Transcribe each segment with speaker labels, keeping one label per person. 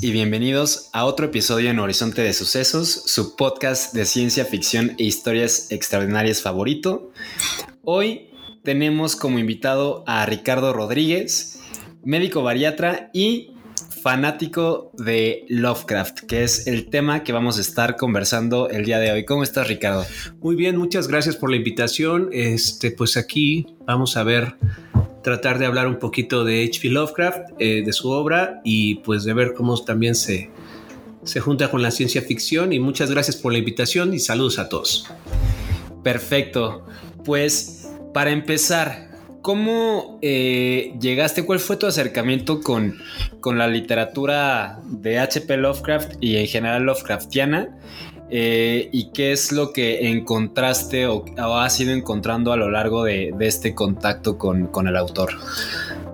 Speaker 1: Y bienvenidos a otro episodio en Horizonte de Sucesos, su podcast de ciencia ficción e historias extraordinarias favorito. Hoy tenemos como invitado a Ricardo Rodríguez, médico bariatra y fanático de Lovecraft, que es el tema que vamos a estar conversando el día de hoy. ¿Cómo estás, Ricardo?
Speaker 2: Muy bien, muchas gracias por la invitación. Este, pues aquí vamos a ver, tratar de hablar un poquito de H.P. Lovecraft, eh, de su obra y pues de ver cómo también se, se junta con la ciencia ficción. Y muchas gracias por la invitación y saludos a todos.
Speaker 1: Perfecto. Pues para empezar, ¿cómo eh, llegaste? ¿Cuál fue tu acercamiento con, con la literatura de H.P. Lovecraft y en general Lovecraftiana? Eh, ¿Y qué es lo que encontraste o, has ido encontrando a lo largo de, este contacto con, el autor?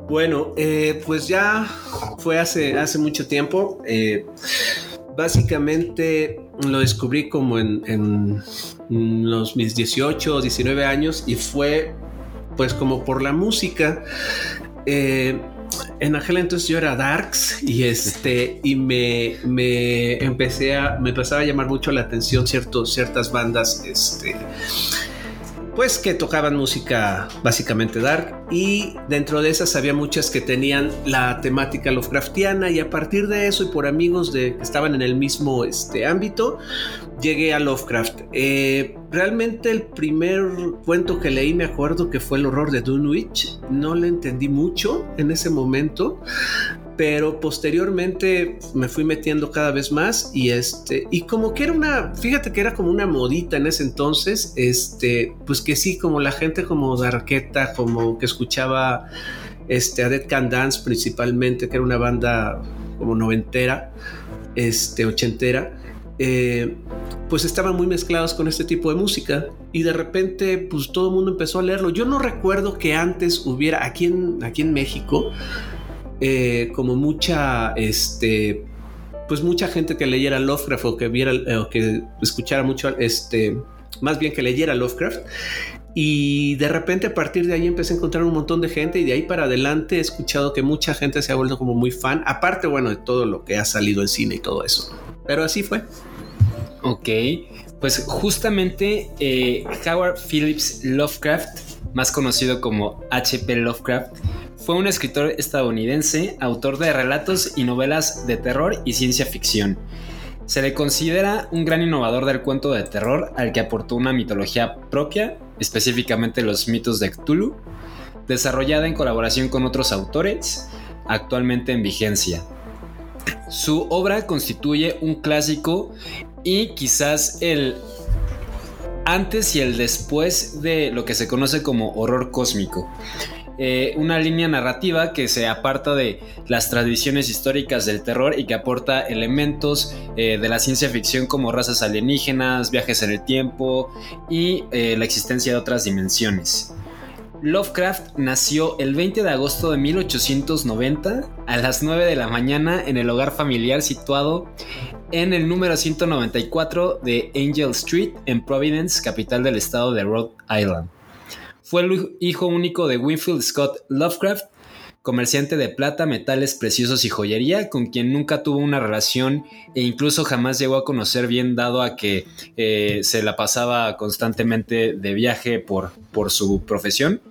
Speaker 2: Bueno, eh, pues ya fue hace, hace mucho tiempo. Eh, básicamente lo descubrí como en, en los mis 18 o 19 años y fue pues como por la música. En aquel entonces yo era Darks y este y me, me empecé a me empezaba a llamar mucho la atención ciertos, ciertas bandas este pues que tocaban música básicamente dark y dentro de esas había muchas que tenían la temática Lovecraftiana y a partir de eso y por amigos de que estaban en el mismo este ámbito llegué a Lovecraft. Eh, realmente el primer cuento que leí me acuerdo que fue el horror de Dunwich. No le entendí mucho en ese momento, pero posteriormente me fui metiendo cada vez más y este y como que era una fíjate que era como una modita en ese entonces este pues que sí como la gente como Darqueta como que escuchaba este a Dead Can Dance principalmente que era una banda como noventera este ochentera eh, pues estaban muy mezclados con este tipo de música y de repente pues todo el mundo empezó a leerlo. Yo no recuerdo que antes hubiera aquí en aquí en México eh, como mucha, este, pues mucha gente que leyera Lovecraft o que viera eh, o que escuchara mucho, este, más bien que leyera Lovecraft. Y de repente a partir de ahí empecé a encontrar un montón de gente y de ahí para adelante he escuchado que mucha gente se ha vuelto como muy fan, aparte, bueno, de todo lo que ha salido en cine y todo eso. Pero así fue.
Speaker 1: Ok, pues justamente eh, Howard Phillips Lovecraft, más conocido como H.P. Lovecraft, fue un escritor estadounidense, autor de relatos y novelas de terror y ciencia ficción. Se le considera un gran innovador del cuento de terror al que aportó una mitología propia, específicamente los mitos de Cthulhu, desarrollada en colaboración con otros autores, actualmente en vigencia. Su obra constituye un clásico y quizás el antes y el después de lo que se conoce como horror cósmico. Eh, una línea narrativa que se aparta de las tradiciones históricas del terror y que aporta elementos eh, de la ciencia ficción como razas alienígenas, viajes en el tiempo y eh, la existencia de otras dimensiones. Lovecraft nació el 20 de agosto de 1890 a las 9 de la mañana en el hogar familiar situado en el número 194 de Angel Street en Providence, capital del estado de Rhode Island. Fue el hijo único de Winfield Scott Lovecraft, comerciante de plata, metales preciosos y joyería, con quien nunca tuvo una relación e incluso jamás llegó a conocer bien, dado a que eh, se la pasaba constantemente de viaje por, por su profesión.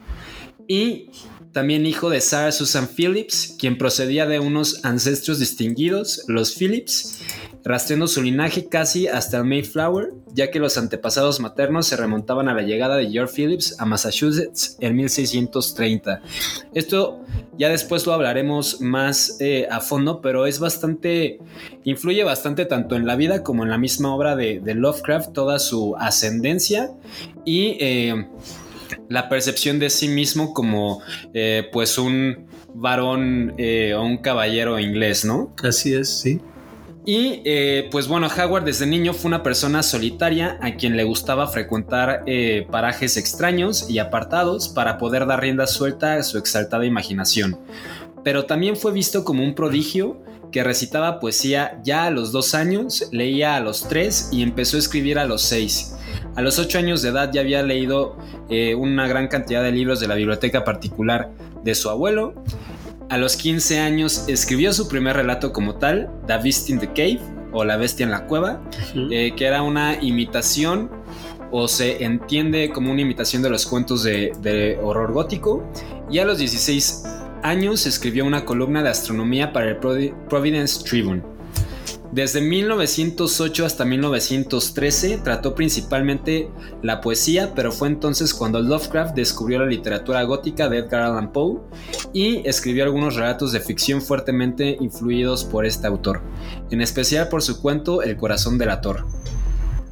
Speaker 1: Y también hijo de Sarah Susan Phillips, quien procedía de unos ancestros distinguidos, los Phillips, rastreando su linaje casi hasta el Mayflower, ya que los antepasados maternos se remontaban a la llegada de George Phillips a Massachusetts en 1630. Esto ya después lo hablaremos más eh, a fondo, pero es bastante, influye bastante tanto en la vida como en la misma obra de, de Lovecraft, toda su ascendencia y... Eh, la percepción de sí mismo como eh, pues un varón eh, o un caballero inglés, ¿no?
Speaker 2: Así es, sí.
Speaker 1: Y eh, pues bueno, Howard desde niño fue una persona solitaria a quien le gustaba frecuentar eh, parajes extraños y apartados para poder dar rienda suelta a su exaltada imaginación. Pero también fue visto como un prodigio que recitaba poesía ya a los dos años, leía a los tres y empezó a escribir a los seis. A los ocho años de edad ya había leído eh, una gran cantidad de libros de la biblioteca particular de su abuelo a los 15 años escribió su primer relato como tal, The Beast in the Cave o La Bestia en la Cueva, eh, que era una imitación o se entiende como una imitación de los cuentos de, de horror gótico. Y a los 16 años escribió una columna de astronomía para el Provi- Providence Tribune. Desde 1908 hasta 1913 trató principalmente la poesía, pero fue entonces cuando Lovecraft descubrió la literatura gótica de Edgar Allan Poe y escribió algunos relatos de ficción fuertemente influidos por este autor, en especial por su cuento El corazón del ator.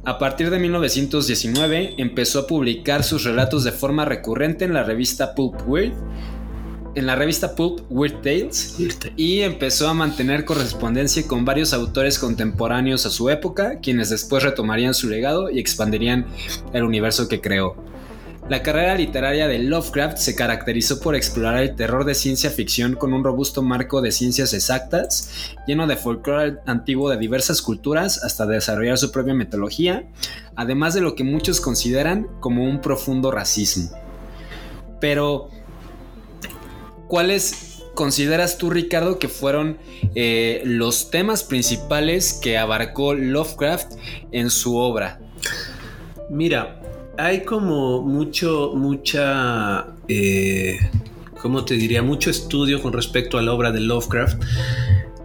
Speaker 1: A partir de 1919 empezó a publicar sus relatos de forma recurrente en la revista Pulp Weird, en la revista Pulp Weird Tales y empezó a mantener correspondencia con varios autores contemporáneos a su época, quienes después retomarían su legado y expandirían el universo que creó. La carrera literaria de Lovecraft se caracterizó por explorar el terror de ciencia ficción con un robusto marco de ciencias exactas, lleno de folclore antiguo de diversas culturas, hasta desarrollar su propia mitología, además de lo que muchos consideran como un profundo racismo. Pero, ¿cuáles consideras tú, Ricardo, que fueron eh, los temas principales que abarcó Lovecraft en su obra?
Speaker 2: Mira, hay como mucho, mucha, eh, ¿cómo te diría? Mucho estudio con respecto a la obra de Lovecraft,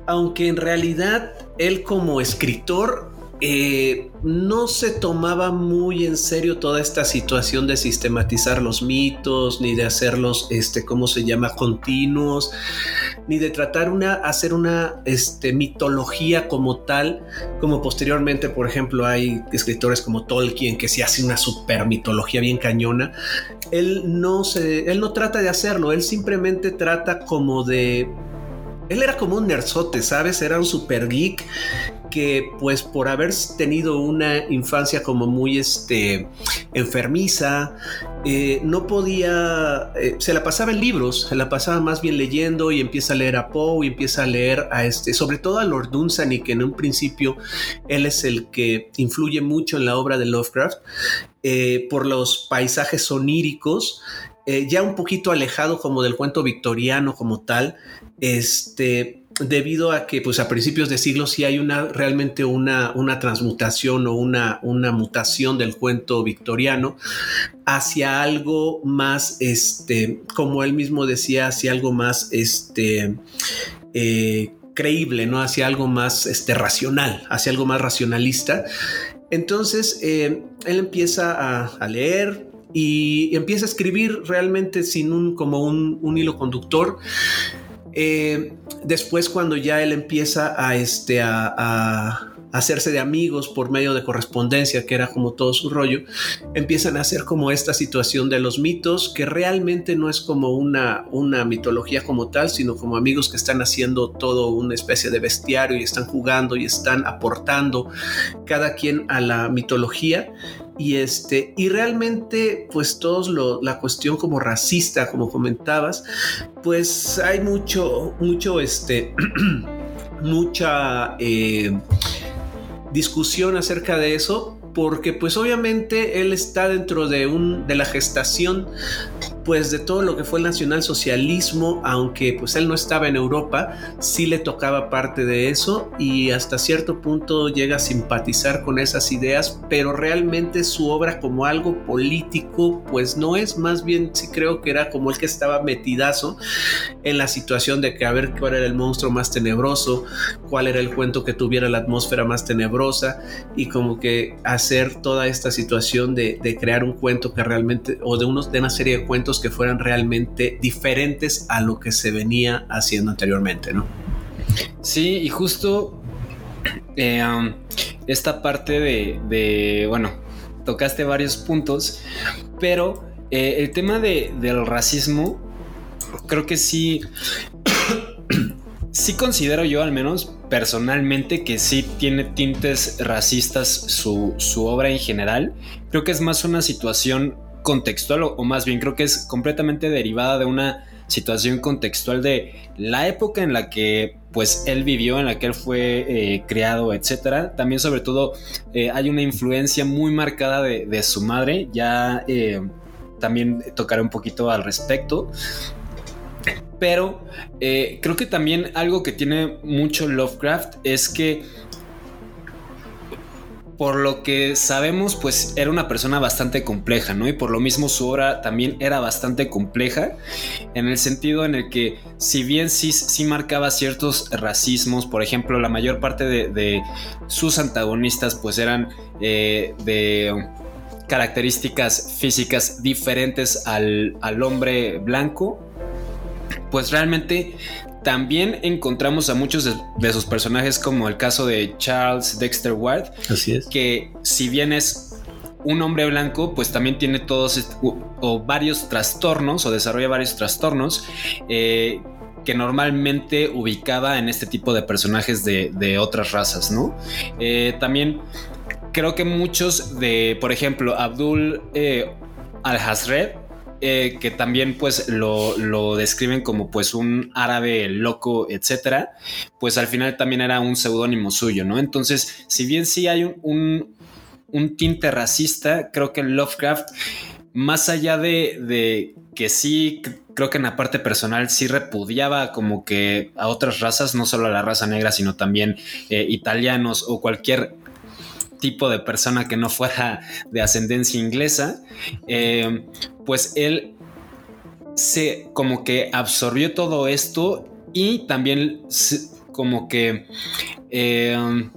Speaker 2: aunque en realidad él como escritor eh, no se tomaba muy en serio toda esta situación de sistematizar los mitos, ni de hacerlos, este, ¿cómo se llama?, continuos, ni de tratar una, hacer una este, mitología como tal, como posteriormente, por ejemplo, hay escritores como Tolkien que sí hace una super mitología bien cañona. Él no se, él no trata de hacerlo, él simplemente trata como de él era como un nerzote, ¿sabes? Era un super geek que pues por haber tenido una infancia como muy este enfermiza, eh, no podía, eh, se la pasaba en libros, se la pasaba más bien leyendo y empieza a leer a Poe y empieza a leer a este, sobre todo a Lord Dunsany, que en un principio él es el que influye mucho en la obra de Lovecraft eh, por los paisajes oníricos. ya un poquito alejado como del cuento victoriano como tal, este, debido a que pues a principios de siglo sí hay una realmente una, una transmutación o una, una mutación del cuento victoriano hacia algo más este como él mismo decía hacia algo más este eh, creíble no hacia algo más este racional hacia algo más racionalista. Entonces eh, él empieza a, a leer y empieza a escribir realmente sin un como un, un hilo conductor eh, después cuando ya él empieza a, este, a, hacerse de amigos por medio de correspondencia, que era como todo su rollo, empiezan a hacer como esta situación de los mitos, que realmente no es como una, una mitología como tal, sino como amigos que están haciendo todo una especie de bestiario y están jugando y están aportando cada quien a la mitología y este y realmente pues todos lo, la cuestión como racista como comentabas pues hay mucho mucho este mucha eh, discusión acerca de eso porque pues obviamente él está dentro de un de la gestación pues de todo lo que fue el nacionalsocialismo, aunque pues él no estaba en Europa, sí le tocaba parte de eso y hasta cierto punto llega a simpatizar con esas ideas, pero realmente su obra como algo político pues no es, más bien sí creo que era como el que estaba metidazo en la situación de que a ver cuál era el monstruo más tenebroso, cuál era el cuento que tuviera la atmósfera más tenebrosa y como que hacer toda esta situación de, de crear un cuento que realmente o de, unos, de una serie de cuentos que fueran realmente diferentes a lo que se venía haciendo anteriormente, ¿no?
Speaker 1: Sí, y justo eh, um, esta parte de, bueno, tocaste varios puntos, pero eh, el tema de, del racismo, creo que sí, sí considero yo al menos personalmente que sí tiene tintes racistas su, su obra en general. Creo que es más una situación contextual o, más bien creo que es completamente derivada de una situación contextual de la época en la que pues él vivió, en la que él fue eh, criado, etcétera. También sobre todo eh, hay una influencia muy marcada de, de su madre, ya eh, también tocaré un poquito al respecto. Pero eh, creo que también algo que tiene mucho Lovecraft es que por lo que sabemos, pues era una persona bastante compleja, ¿no? Y por lo mismo su obra también era bastante compleja, en el sentido en el que, si bien sí, sí marcaba ciertos racismos, por ejemplo, la mayor parte de, de sus antagonistas, pues eran eh, de características físicas diferentes al, al hombre blanco, pues realmente también encontramos a muchos de, de, sus personajes, como el caso de Charles Dexter Ward.
Speaker 2: Así es.
Speaker 1: Que si bien es un hombre blanco, pues también tiene todos o, o varios trastornos o desarrolla varios trastornos. Eh, que normalmente ubicaba en este tipo de personajes de, de otras razas, ¿no? Eh, también creo que muchos de, por ejemplo, Abdul eh, al-Hazred, eh, que también pues lo, lo, describen como pues un árabe loco, etcétera, pues al final también era un seudónimo suyo, ¿no? Entonces, si bien sí hay un, un, tinte racista, creo que Lovecraft, más allá de, de, que sí, creo que en la parte personal sí repudiaba como que a otras razas, no solo a la raza negra, sino también eh, italianos o cualquier tipo de persona que no fuera de ascendencia inglesa, eh, pues él se como que absorbió todo esto y también como que eh,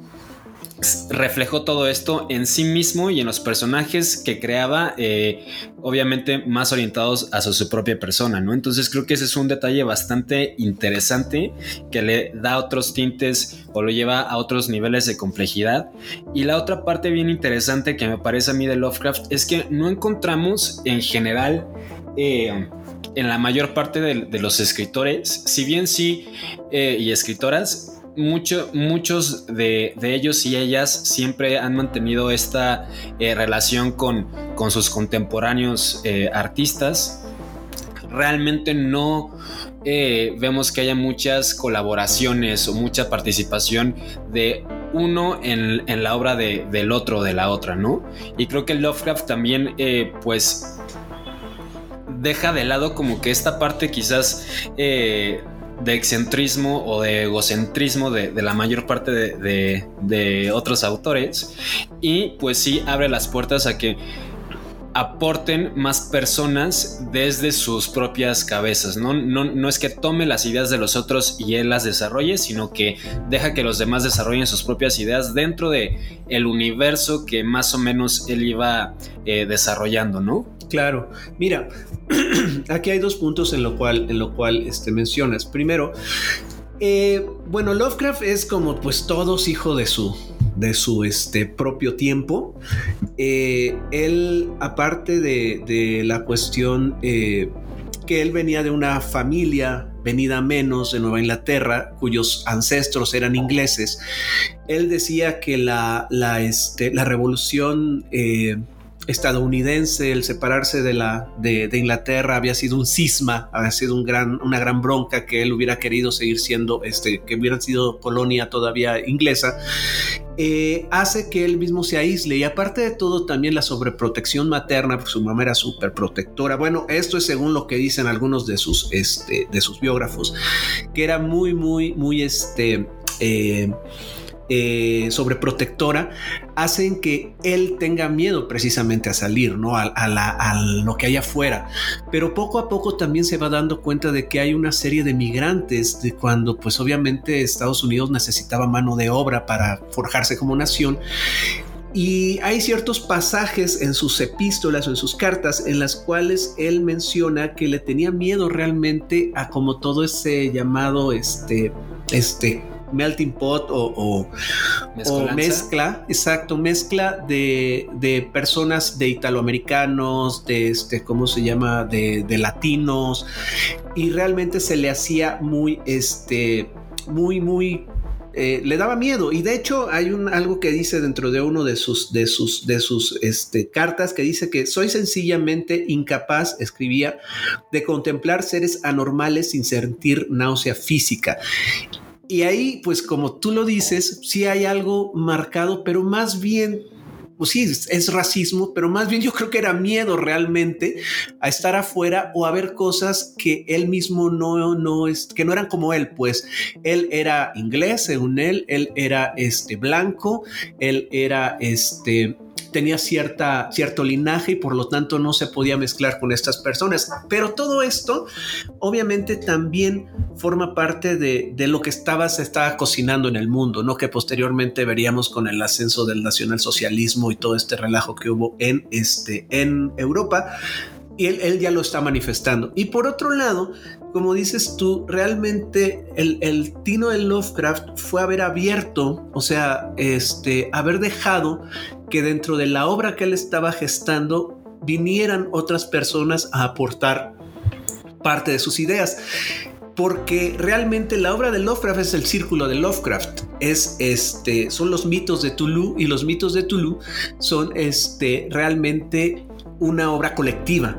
Speaker 1: reflejó todo esto en sí mismo y en los personajes que creaba, eh, obviamente más orientados hacia su propia persona, ¿no? Entonces creo que ese es un detalle bastante interesante que le da otros tintes o lo lleva a otros niveles de complejidad. Y la otra parte bien interesante que me parece a mí de Lovecraft es que no encontramos en general... Eh, en la mayor parte de, de, los escritores, si bien sí, eh, y escritoras, mucho, muchos de, de, ellos y ellas siempre han mantenido esta eh, relación con, con, sus contemporáneos eh, artistas. Realmente no eh, vemos que haya muchas colaboraciones o mucha participación de uno en, en la obra de, del otro, de la otra, ¿no? Y creo que Lovecraft también, pues, deja de lado como que esta parte quizás de excentrismo o de egocentrismo de, de la mayor parte de, de, de, otros autores. Y pues sí abre las puertas a que aporten más personas desde sus propias cabezas. No, no, no es que tome las ideas de los otros y él las desarrolle, sino que deja que los demás desarrollen sus propias ideas dentro de el universo que más o menos él iba eh, desarrollando, ¿no?
Speaker 2: Claro, mira, aquí hay dos puntos en lo cual, en lo cual este, mencionas. Primero, eh, bueno, Lovecraft es como pues todos hijo de su, de su este, propio tiempo. Eh, él, aparte de, de la cuestión eh, que él venía de una familia venida menos de Nueva Inglaterra, cuyos ancestros eran ingleses, él decía que la, la, este, la revolución... Eh, estadounidense, el separarse de, la, de, Inglaterra había sido un cisma, había sido un gran, una gran bronca que él hubiera querido seguir siendo, este, que hubiera sido colonia todavía inglesa, eh, hace que él mismo se aísle. Y aparte de todo también la sobreprotección materna, porque su mamá era súper protectora, bueno, esto es según lo que dicen algunos de sus, este, de sus biógrafos, que era muy, muy, muy, este... Eh, eh, sobreprotectora hacen que él tenga miedo precisamente a salir, ¿no? A, lo que hay afuera. Pero poco a poco también se va dando cuenta de que hay una serie de migrantes de cuando pues obviamente Estados Unidos necesitaba mano de obra para forjarse como nación. Y hay ciertos pasajes en sus epístolas o en sus cartas en las cuales él menciona que le tenía miedo realmente a como todo ese llamado, este, este, melting pot o, o- mezcla, exacto, mezcla de, de personas de italoamericanos, de este, ¿cómo se llama? De, de latinos, y realmente se le hacía muy, este, muy, muy eh, le daba miedo. Y de hecho hay un algo que dice dentro de uno de sus de sus de sus este, cartas que dice que soy sencillamente incapaz escribía de contemplar seres anormales sin sentir náusea física y ahí pues como tú lo dices sí hay algo marcado pero más bien pues sí, es, racismo, pero más bien yo creo que era miedo realmente a estar afuera o a ver cosas que él mismo no, no es, que no eran como él, pues. Él era inglés, según él, él era este blanco, él era este tenía cierta, cierto linaje y por lo tanto no se podía mezclar con estas personas. Pero todo esto obviamente también forma parte de, de lo que estaba, se estaba cocinando en el mundo, ¿no? Que posteriormente veríamos con el ascenso del nacionalsocialismo y todo este relajo que hubo en, este, en Europa. Y él, él ya lo está manifestando. Y por otro lado, como dices tú, realmente el, el, tino de Lovecraft fue haber abierto, o sea, este, haber dejado que dentro de la obra que él estaba gestando vinieran otras personas a aportar parte de sus ideas. Porque realmente la obra de Lovecraft es el círculo de Lovecraft. Es este, son los mitos de Tulu y los mitos de Tulu son este, realmente una obra colectiva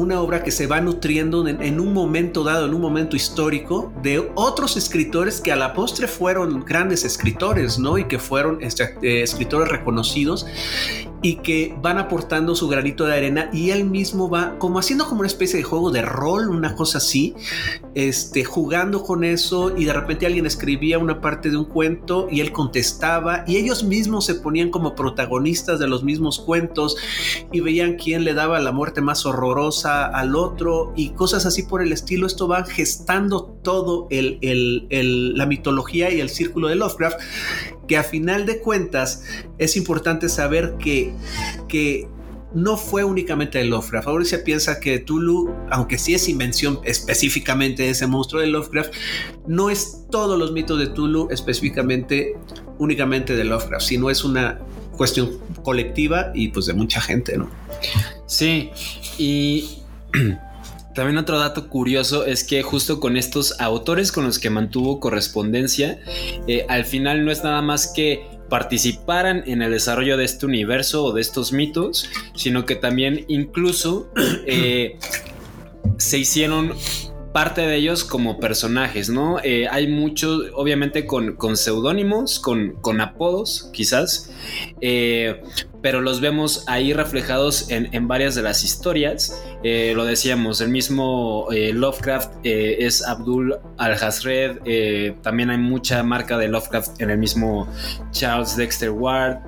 Speaker 2: una obra que se va nutriendo en, un momento dado, en un momento histórico, de otros escritores que a la postre fueron grandes escritores, ¿no? Y que fueron este, eh, escritores reconocidos y que van aportando su granito de arena y él mismo va como haciendo como una especie de juego de rol, una cosa así, este, jugando con eso y de repente alguien escribía una parte de un cuento y él contestaba y ellos mismos se ponían como protagonistas de los mismos cuentos y veían quién le daba la muerte más horrorosa al otro y cosas así por el estilo. Esto va gestando todo el, el, el, la mitología y el círculo de Lovecraft, que a final de cuentas es importante saber que, que no fue únicamente de Lovecraft. Ahora se piensa que Tulu, aunque sí es invención específicamente de ese monstruo de Lovecraft, no es todos los mitos de Tulu específicamente únicamente de Lovecraft, sino es una cuestión colectiva y pues de mucha gente, ¿no?
Speaker 1: Sí, y también otro dato curioso es que justo con estos autores con los que mantuvo correspondencia, eh, al final no es nada más que participaran en el desarrollo de este universo o de estos mitos, sino que también incluso eh, se hicieron parte de ellos como personajes, ¿no? Eh, hay muchos, obviamente con, con seudónimos, con, con, apodos, quizás, eh, pero los vemos ahí reflejados en, en varias de las historias. Eh, lo decíamos, el mismo Lovecraft es Abdul Al-Hazred, también hay mucha marca de Lovecraft en el mismo Charles Dexter Ward,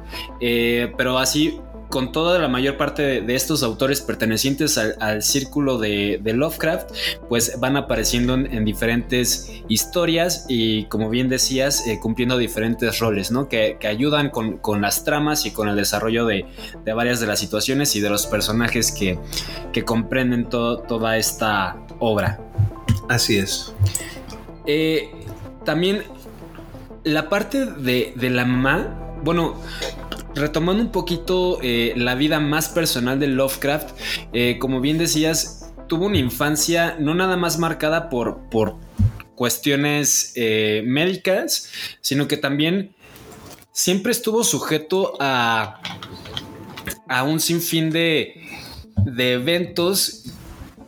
Speaker 1: pero así con toda la mayor parte de, de estos autores pertenecientes al, al círculo de, de, Lovecraft, pues van apareciendo en, en, diferentes historias y como bien decías, eh, cumpliendo diferentes roles, ¿no? Que, que ayudan con, con, las tramas y con el desarrollo de, de, varias de las situaciones y de los personajes que, que comprenden to, toda esta obra.
Speaker 2: Así es.
Speaker 1: Eh, también la parte de, de la mamá, bueno, retomando un poquito eh, la vida más personal de Lovecraft, eh, como bien decías, tuvo una infancia no nada más marcada por, por cuestiones eh, médicas, sino que también siempre estuvo sujeto a, a un sinfín de, de eventos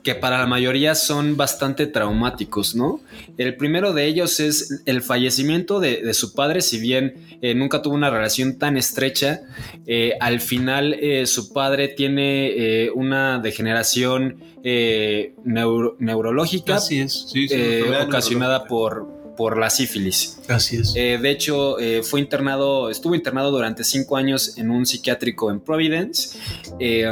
Speaker 1: que para la mayoría son bastante traumáticos, ¿no? El primero de ellos es el fallecimiento de, de su padre, si bien eh, nunca tuvo una relación tan estrecha, eh, al final eh, su padre tiene eh, una degeneración neuro neurológica
Speaker 2: Así es. Sí, sí,
Speaker 1: ocasionada por, por la sífilis.
Speaker 2: Así es.
Speaker 1: Eh, de hecho, eh, fue internado, estuvo internado durante cinco años en un psiquiátrico en Providence. Eh,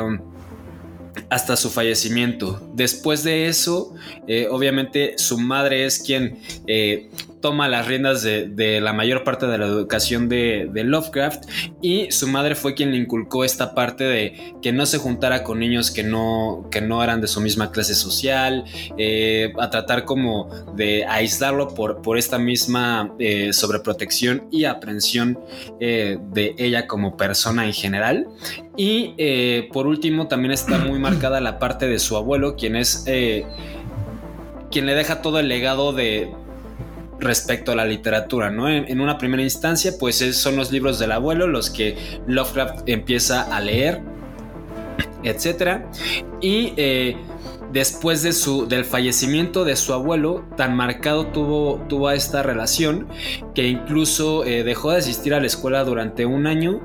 Speaker 1: hasta su fallecimiento. Después de eso, eh, obviamente su madre es quien eh, toma las riendas de, la mayor parte de la educación de, Lovecraft y su madre fue quien le inculcó esta parte de que no se juntara con niños que no, que no eran de su misma clase social, eh, a tratar como de aislarlo por, por esta misma eh, sobreprotección y aprensión eh, de ella como persona en general. Y por último también está muy marcada la parte de su abuelo, quien es... Quien le deja todo el legado de, respecto a la literatura, ¿no? En, una primera instancia, pues son los libros del abuelo los que Lovecraft empieza a leer, etcétera. Y eh, después de su, del fallecimiento de su abuelo, tan marcado tuvo, tuvo esta relación que incluso eh, dejó de asistir a la escuela durante un año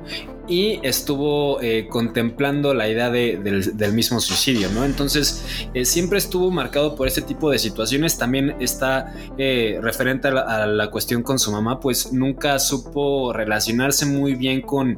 Speaker 1: y estuvo eh, contemplando la idea de, del, del, mismo suicidio, ¿no? Entonces, eh, siempre estuvo marcado por este tipo de situaciones. También está eh, referente a la, a la, cuestión con su mamá, pues nunca supo relacionarse muy bien con,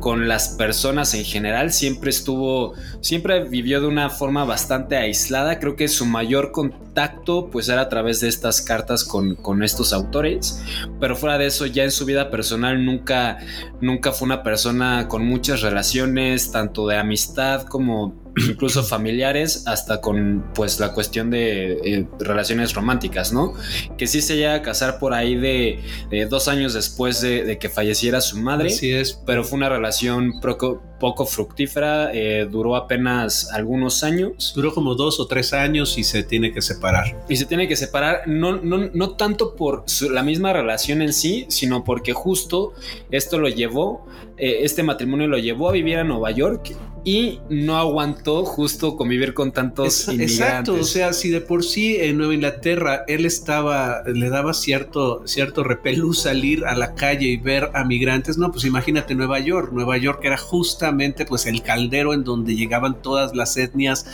Speaker 1: con las personas en general. Siempre estuvo, siempre vivió de una forma bastante aislada. Creo que su mayor contacto, pues era a través de estas cartas con, con estos autores. Pero fuera de eso, ya en su vida personal nunca, nunca fue una persona con muchas relaciones, tanto de amistad como incluso familiares, hasta con pues la cuestión de eh, relaciones románticas, ¿no? Que sí se llega a casar por ahí de, de dos años después de, de, que falleciera su madre.
Speaker 2: Así es.
Speaker 1: Pero fue una relación poco, poco fructífera, eh, duró apenas algunos años.
Speaker 2: Duró como dos o tres años y se tiene que separar.
Speaker 1: Y se tiene que separar, no, no, no tanto por su, la misma relación en sí, sino porque justo esto lo llevó, eh, este matrimonio lo llevó a vivir a Nueva York y no aguantó justo convivir con tantos
Speaker 2: es,
Speaker 1: inmigrantes.
Speaker 2: Exacto, o sea, si de por sí en Nueva Inglaterra él estaba, le daba cierto, cierto repelú salir a la calle y ver a migrantes, no, pues imagínate Nueva York, Nueva York era justamente pues el caldero en donde llegaban todas las etnias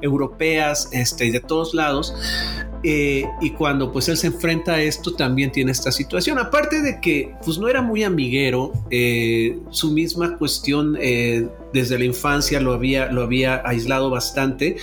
Speaker 2: europeas, este, y de todos lados, eh, y cuando pues él se enfrenta a esto también tiene esta situación, aparte de que pues no era muy amiguero, eh, su misma cuestión eh, desde la infancia lo había, lo había aislado bastante,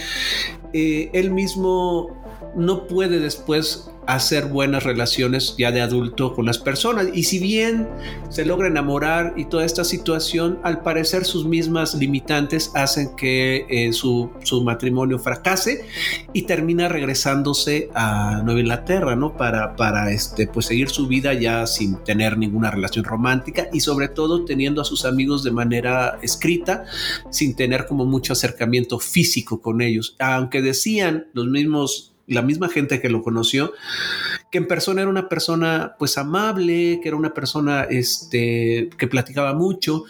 Speaker 2: él mismo no puede después hacer buenas relaciones ya de adulto con las personas. Y si bien se logra enamorar y toda esta situación, al parecer sus mismas limitantes hacen que eh, su, su, matrimonio fracase y termina regresándose a Nueva Inglaterra, ¿no? Para, para este, pues seguir su vida ya sin tener ninguna relación romántica y sobre todo teniendo a sus amigos de manera escrita, sin tener como mucho acercamiento físico con ellos. Aunque decían los mismos la misma gente que lo conoció, que en persona era una persona pues amable, que era una persona este, que platicaba mucho,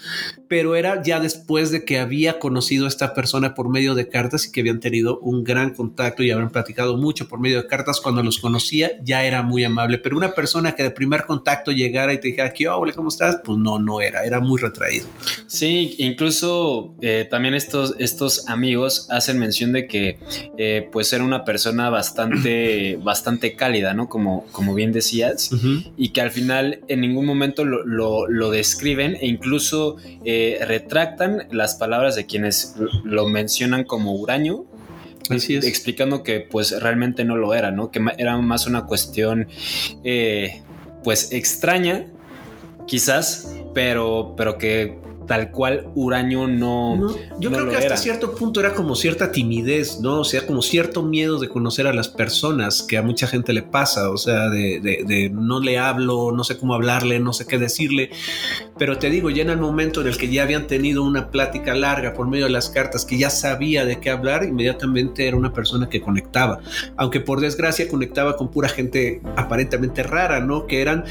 Speaker 2: pero era ya después de que había conocido a esta persona por medio de cartas y que habían tenido un gran contacto y habían platicado mucho por medio de cartas, cuando los conocía ya era muy amable, pero una persona que de primer contacto llegara y te dijera, ¿qué hola, cómo estás? Pues no, no era, era muy retraído.
Speaker 1: Sí, incluso eh, también estos, estos amigos hacen mención de que eh, pues era una persona bastante, bastante cálida, ¿no? Como, como bien decías, uh -huh. y que al final en ningún momento lo, lo, lo describen e incluso eh, retractan las palabras de quienes lo mencionan como huraño.
Speaker 2: Así es.
Speaker 1: Explicando que pues realmente no lo era, ¿no? Que era más una cuestión eh, pues extraña, quizás, pero, pero que tal cual Uraño no.
Speaker 2: no yo
Speaker 1: no
Speaker 2: creo que hasta era. cierto punto era como cierta timidez, ¿no? O sea, como cierto miedo de conocer a las personas que a mucha gente le pasa, o sea, de, de, de, no le hablo, no sé cómo hablarle, no sé qué decirle. Pero te digo, ya en el momento en el que ya habían tenido una plática larga por medio de las cartas, que ya sabía de qué hablar, inmediatamente era una persona que conectaba. Aunque por desgracia conectaba con pura gente aparentemente rara, ¿no? Que eran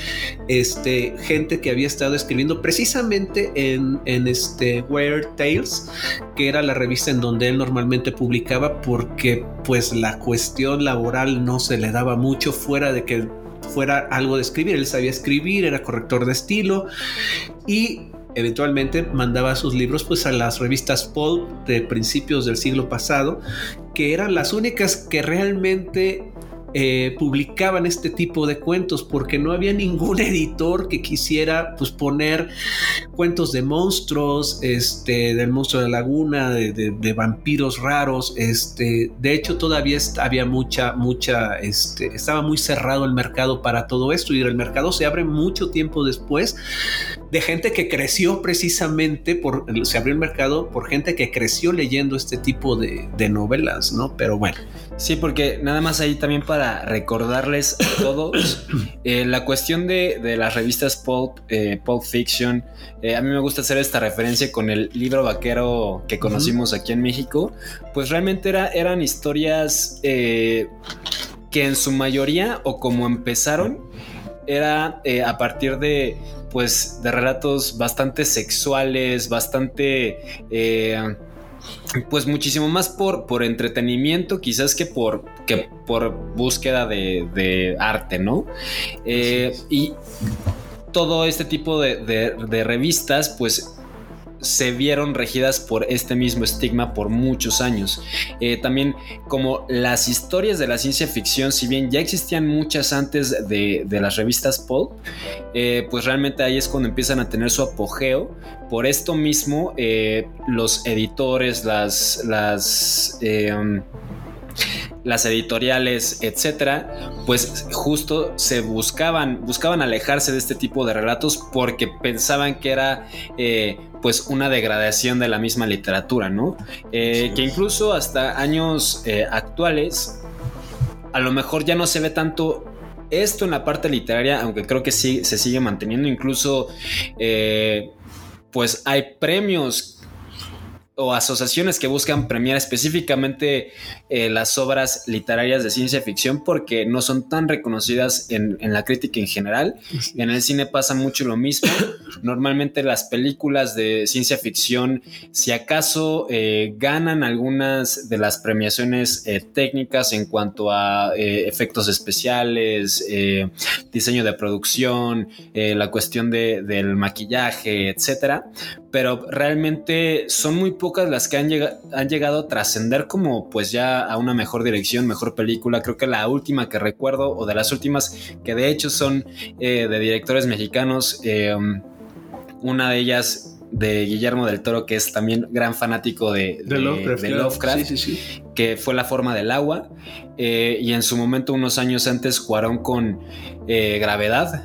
Speaker 2: este, gente que había estado escribiendo precisamente en en este Weird Tales, que era la revista en donde él normalmente publicaba porque pues la cuestión laboral no se le daba mucho fuera de que fuera algo de escribir, él sabía escribir, era corrector de estilo y eventualmente mandaba sus libros pues a las revistas pulp de principios del siglo pasado, que eran las únicas que realmente eh, publicaban este tipo de cuentos porque no había ningún editor que quisiera pues, poner cuentos de monstruos, este, del monstruo de la laguna, de, vampiros raros. Este, de hecho, todavía había mucha, mucha, este, estaba muy cerrado el mercado para todo esto y el mercado se abre mucho tiempo después de gente que creció precisamente por, se abrió el mercado por gente que creció leyendo este tipo de, de novelas, ¿no? Pero bueno.
Speaker 1: Sí, porque nada más ahí también para recordarles a todos eh, la cuestión de, las revistas Pulp, eh, Pulp Fiction. Eh, a mí me gusta hacer esta referencia con el libro vaquero que conocimos aquí en México. Pues realmente era, eran historias que en su mayoría o como empezaron era a partir de pues de relatos bastante sexuales, bastante pues muchísimo más por, por entretenimiento, quizás que por, que por búsqueda de, arte, ¿no? Eh, y todo este tipo de, de revistas, pues se vieron regidas por este mismo estigma por muchos años. Eh, también como las historias de la ciencia ficción, si bien ya existían muchas antes de, las revistas Pulp, eh, pues realmente ahí es cuando empiezan a tener su apogeo. Por esto mismo, eh, los editores, las... las las editoriales, etcétera, pues justo se buscaban, buscaban alejarse de este tipo de relatos porque pensaban que era eh, pues una degradación de la misma literatura, ¿no? Eh, que incluso hasta años eh, actuales, a lo mejor ya no se ve tanto esto en la parte literaria, aunque creo que sí se sigue manteniendo, incluso pues hay premios o asociaciones que buscan premiar específicamente eh, las obras literarias de ciencia ficción porque no son tan reconocidas en, la crítica en general. En el cine pasa mucho lo mismo. Normalmente las películas de ciencia ficción, si acaso eh, ganan algunas de las premiaciones eh, técnicas en cuanto a efectos especiales, diseño de producción, la cuestión del maquillaje, etcétera, pero realmente son muy pocas las que han, llegado a trascender como pues ya a una mejor dirección, mejor película. Creo que la última que recuerdo o de las últimas que de hecho son eh, de directores mexicanos, eh, una de ellas de Guillermo del Toro, que es también gran fanático de, Lovecraft, que fue La forma del agua, eh, y en su momento, unos años antes, jugaron con Gravedad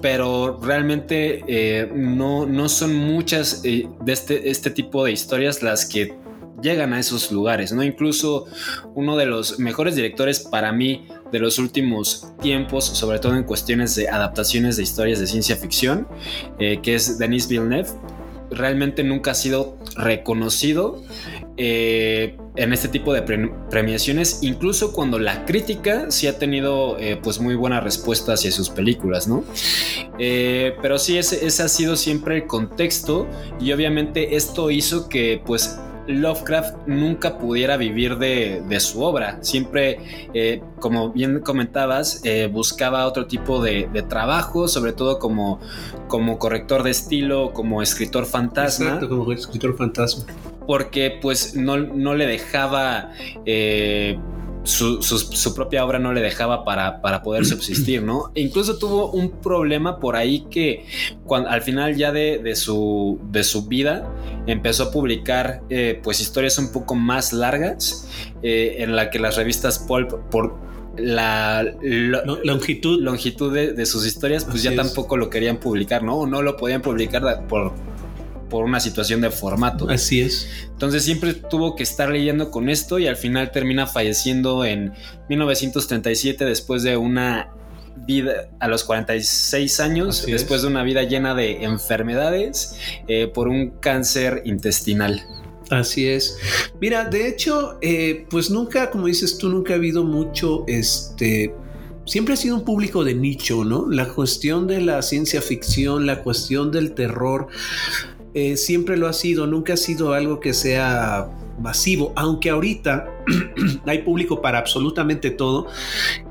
Speaker 1: pero realmente eh, no, no, son muchas eh, de este, este tipo de historias las que llegan a esos lugares, ¿no? Incluso uno de los mejores directores para mí de los últimos tiempos, sobre todo en cuestiones de adaptaciones de historias de ciencia ficción, eh, que es Denis Villeneuve, realmente nunca ha sido reconocido eh, en este tipo de premiaciones, incluso cuando la crítica sí ha tenido eh, pues muy buena respuesta hacia sus películas, ¿no? Eh, pero sí, ese, ese, ha sido siempre el contexto y obviamente esto hizo que pues Lovecraft nunca pudiera vivir de, su obra. Siempre, eh, como bien comentabas, eh, buscaba otro tipo de, trabajo, sobre todo como, como corrector de estilo, como escritor fantasma.
Speaker 2: Exacto, como escritor fantasma.
Speaker 1: Porque pues no, no le dejaba... Eh, su, propia obra no le dejaba para, poder subsistir, ¿no? E incluso tuvo un problema por ahí que cuando, al final ya de, su, de su vida empezó a publicar eh, pues historias un poco más largas eh, en la que las revistas Pulp por la
Speaker 2: longitud,
Speaker 1: longitud de, sus historias pues ya tampoco lo querían publicar, ¿no? O no lo podían publicar por por una situación de formato.
Speaker 2: Así es.
Speaker 1: Entonces siempre tuvo que estar leyendo con esto y al final termina falleciendo en 1937 después de una vida a los 46 años, después de una vida llena de enfermedades eh, por un cáncer intestinal.
Speaker 2: Así es. Mira, de hecho, eh, pues nunca, como dices tú, nunca ha habido mucho, este, siempre ha sido un público de nicho, ¿no? La cuestión de la ciencia ficción, la cuestión del terror, eh, siempre lo ha sido, nunca ha sido algo que sea masivo, aunque ahorita hay público para absolutamente todo.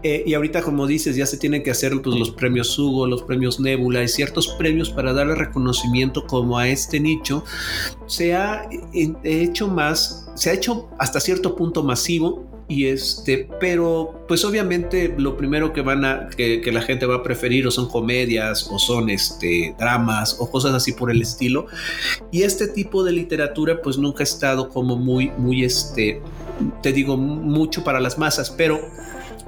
Speaker 2: Eh, y ahorita, como dices, ya se tienen que hacer pues, los premios Hugo, los premios Nebula y ciertos premios para darle reconocimiento como a este nicho. Se ha hecho más, se ha hecho hasta cierto punto masivo y este, pero pues obviamente lo primero que van a, que, la gente va a preferir o son comedias o son este, dramas o cosas así por el estilo. Y este tipo de literatura pues nunca ha estado como muy, muy este, te digo, mucho para las masas, pero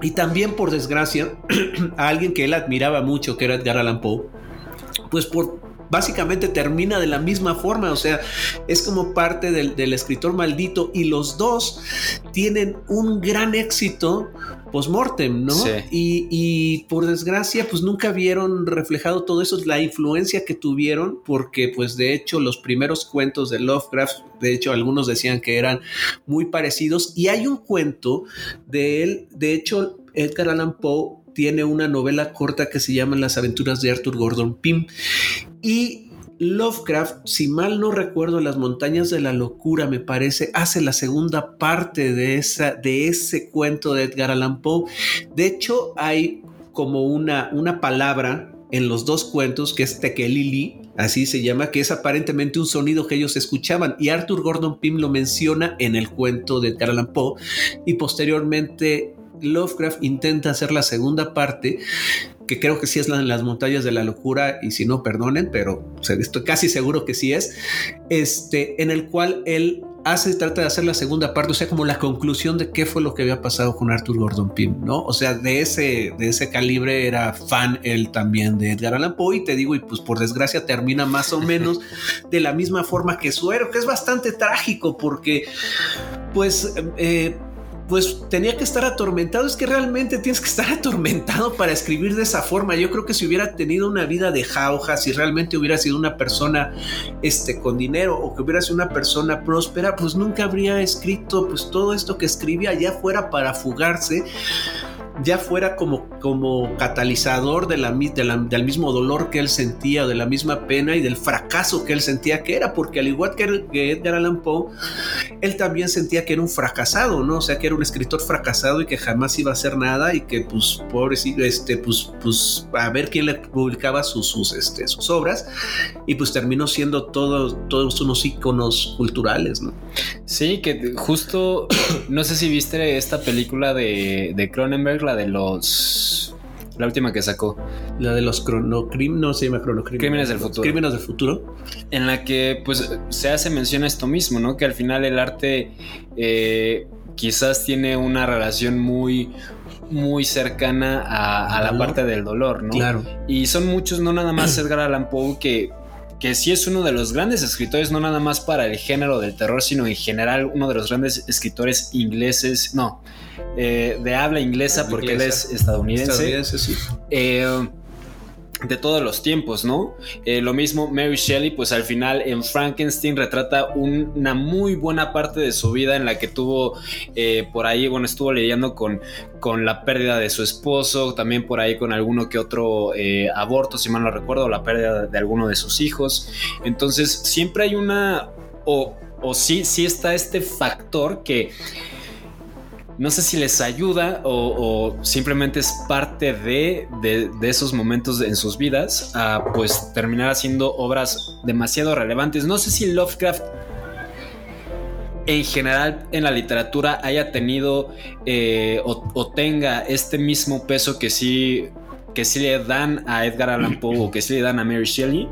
Speaker 2: y también por desgracia a alguien que él admiraba mucho, que era Edgar Allan Poe, pues por básicamente termina de la misma forma, o sea, es como parte del, escritor maldito y los dos tienen un gran éxito post-mortem, ¿no? Y, y, por desgracia, pues nunca vieron reflejado todo eso, la influencia que tuvieron, porque pues de hecho los primeros cuentos de Lovecraft, de hecho algunos decían que eran muy parecidos, y hay un cuento de él, de hecho Edgar Allan Poe tiene una novela corta que se llama Las aventuras de Arthur Gordon Pym. Y Lovecraft, si mal no recuerdo, Las montañas de la locura, me parece, hace la segunda parte de, de ese cuento de Edgar Allan Poe. De hecho, hay como una, una palabra en los dos cuentos que es Tekelili, así se llama, que es aparentemente un sonido que ellos escuchaban y Arthur Gordon Pym lo menciona en el cuento de Edgar Allan Poe y posteriormente Lovecraft intenta hacer la segunda parte, que creo que sí es la en las montañas de la locura, y si no, perdonen, pero estoy casi seguro que sí es, este, en el cual él hace, trata de hacer la segunda parte, o sea, como la conclusión de qué fue lo que había pasado con Arthur Gordon Pym, ¿no? O sea, de ese, de ese calibre era fan él también de Edgar Allan Poe, y te digo, y pues por desgracia termina más o menos de la misma forma que su héroe, que es bastante trágico, porque, pues, eh, pues tenía que estar atormentado. Es que realmente tienes que estar atormentado para escribir de esa forma. Yo creo que si hubiera tenido una vida de jauja, si realmente hubiera sido una persona este, con dinero o que hubiera sido una persona próspera, pues nunca habría escrito pues todo esto que escribía ya fuera para fugarse ya fuera como, como catalizador de la, del mismo dolor que él sentía, de la misma pena y del fracaso que él sentía que era, porque al igual que, que Edgar Allan Poe, él también sentía que era un fracasado, ¿no? O sea, que era un escritor fracasado y que jamás iba a hacer nada y que, pues, pobrecito, este, pues, pues, a ver quién le publicaba sus, sus, este, sus obras y pues terminó siendo todos, todos unos íconos culturales, ¿no?
Speaker 1: Sí, que justo, no sé si viste esta película de, de Cronenberg, la de los. La última que sacó.
Speaker 2: La de los cronocrim, no se llama cronocrim.
Speaker 1: Crímenes del futuro.
Speaker 2: Crímenes del futuro.
Speaker 1: En la que, pues, se hace mención a esto mismo, ¿no? Que al final el arte eh, quizás tiene una relación muy, muy cercana a, la parte del dolor, ¿no?
Speaker 2: Claro.
Speaker 1: Y son muchos, no nada más Edgar Allan Poe, que que sí es uno de los grandes escritores, no nada más para el género del terror, sino en general uno de los grandes escritores ingleses, no, eh, de habla inglesa, porque él es estadounidense. estadounidense sí. Eh, de todos los tiempos, ¿no? Eh, lo mismo Mary Shelley, pues al final en Frankenstein retrata una muy buena parte de su vida en la que tuvo eh, por ahí, bueno, estuvo lidiando con, con la pérdida de su esposo, también por ahí con alguno que otro eh, aborto, si mal no recuerdo, la pérdida de alguno de sus hijos. Entonces, siempre hay una, o, o sí, sí está este factor que no sé si les ayuda o, simplemente es parte de, esos momentos en sus vidas a pues terminar haciendo obras demasiado relevantes. No sé si Lovecraft en general en la literatura haya tenido eh, o, tenga este mismo peso que sí, que sí le dan a Edgar Allan Poe o que sí le dan a Mary Shelley.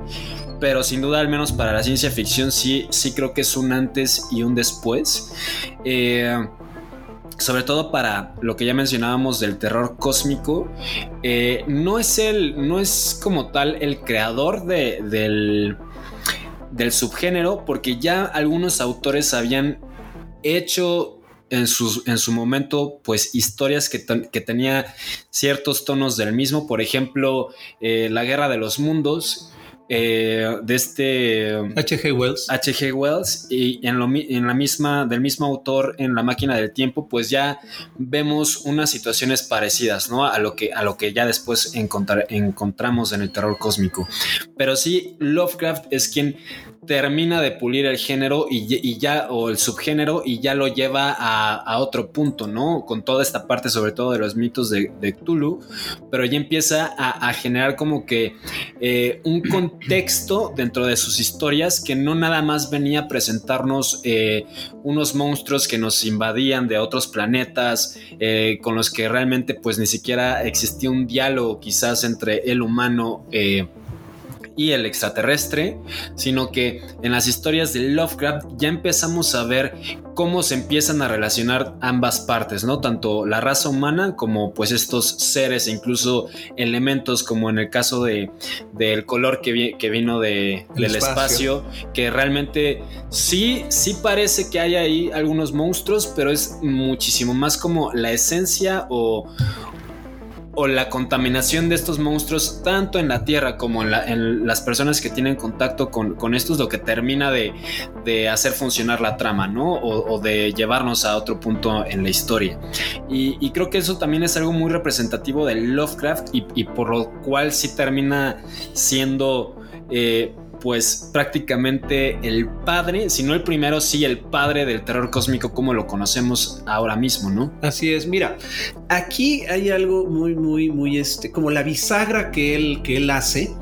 Speaker 1: Pero sin duda, al menos para la ciencia ficción, sí, sí creo que es un antes y un después. Eh, sobre todo para lo que ya mencionábamos del terror cósmico, eh, no es no es como tal el creador del, del subgénero, porque ya algunos autores habían hecho en, en su momento, pues historias que, que, tenía ciertos tonos del mismo, por ejemplo, eh, La Guerra de los Mundos, eh, de este
Speaker 2: H.G. Wells.
Speaker 1: H.G. Wells y en, en, la misma, del mismo autor en La máquina del tiempo, pues ya vemos unas situaciones parecidas, ¿no? A lo que, a lo que ya después encontramos en el terror cósmico. Pero sí, Lovecraft es quien termina de pulir el género y, ya, o el subgénero, y ya lo lleva a, otro punto, ¿no? Con toda esta parte, sobre todo de los mitos de, de Cthulhu, pero ya empieza a, generar como que eh, un contexto dentro de sus historias que no nada más venía a presentarnos eh, unos monstruos que nos invadían de otros planetas, eh, con los que realmente pues ni siquiera existía un diálogo quizás entre el humano y el extraterrestre, sino que en las historias de Lovecraft ya empezamos a ver cómo se empiezan a relacionar ambas partes, ¿no? Tanto la raza humana como pues estos seres e incluso elementos como en el caso de, del color que, que vino de, del espacio. que realmente sí, sí parece que hay ahí algunos monstruos, pero es muchísimo más como la esencia o, o la contaminación de estos monstruos, tanto en la Tierra como en, las personas que tienen contacto con, con estos, lo que termina de, hacer funcionar la trama, ¿no? O, de llevarnos a otro punto en la historia. Y, creo que eso también es algo muy representativo de Lovecraft y, por lo cual sí termina siendo... Eh, pues prácticamente el padre, si no el primero, sí el padre del terror cósmico como lo conocemos ahora mismo, ¿no?
Speaker 2: Así es, mira, aquí hay algo muy, muy, muy, este, como la bisagra que él, que él hace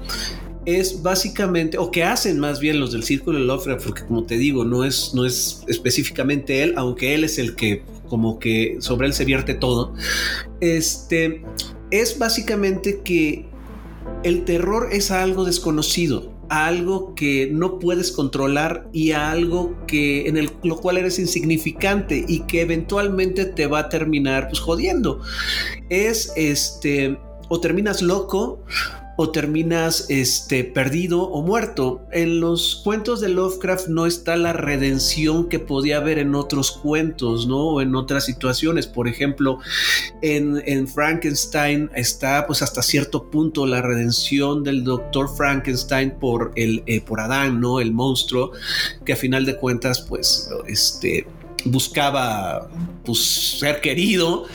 Speaker 2: es básicamente, o que hacen más bien los del Círculo de Lovecraft, porque como te digo, no es, no es específicamente él, aunque él es el que como que sobre él se vierte todo, este, es básicamente que el terror es algo desconocido algo que no puedes controlar y a algo que en el, lo cual eres insignificante y que eventualmente te va a terminar pues jodiendo. Es este o terminas loco o terminas este, perdido o muerto. En los cuentos de Lovecraft no está la redención que podía haber en otros cuentos, ¿no? O en otras situaciones. Por ejemplo, en, Frankenstein está pues hasta cierto punto la redención del doctor Frankenstein por, el, eh, por Adán, ¿no? El monstruo, que a final de cuentas pues este buscaba pues, ser querido.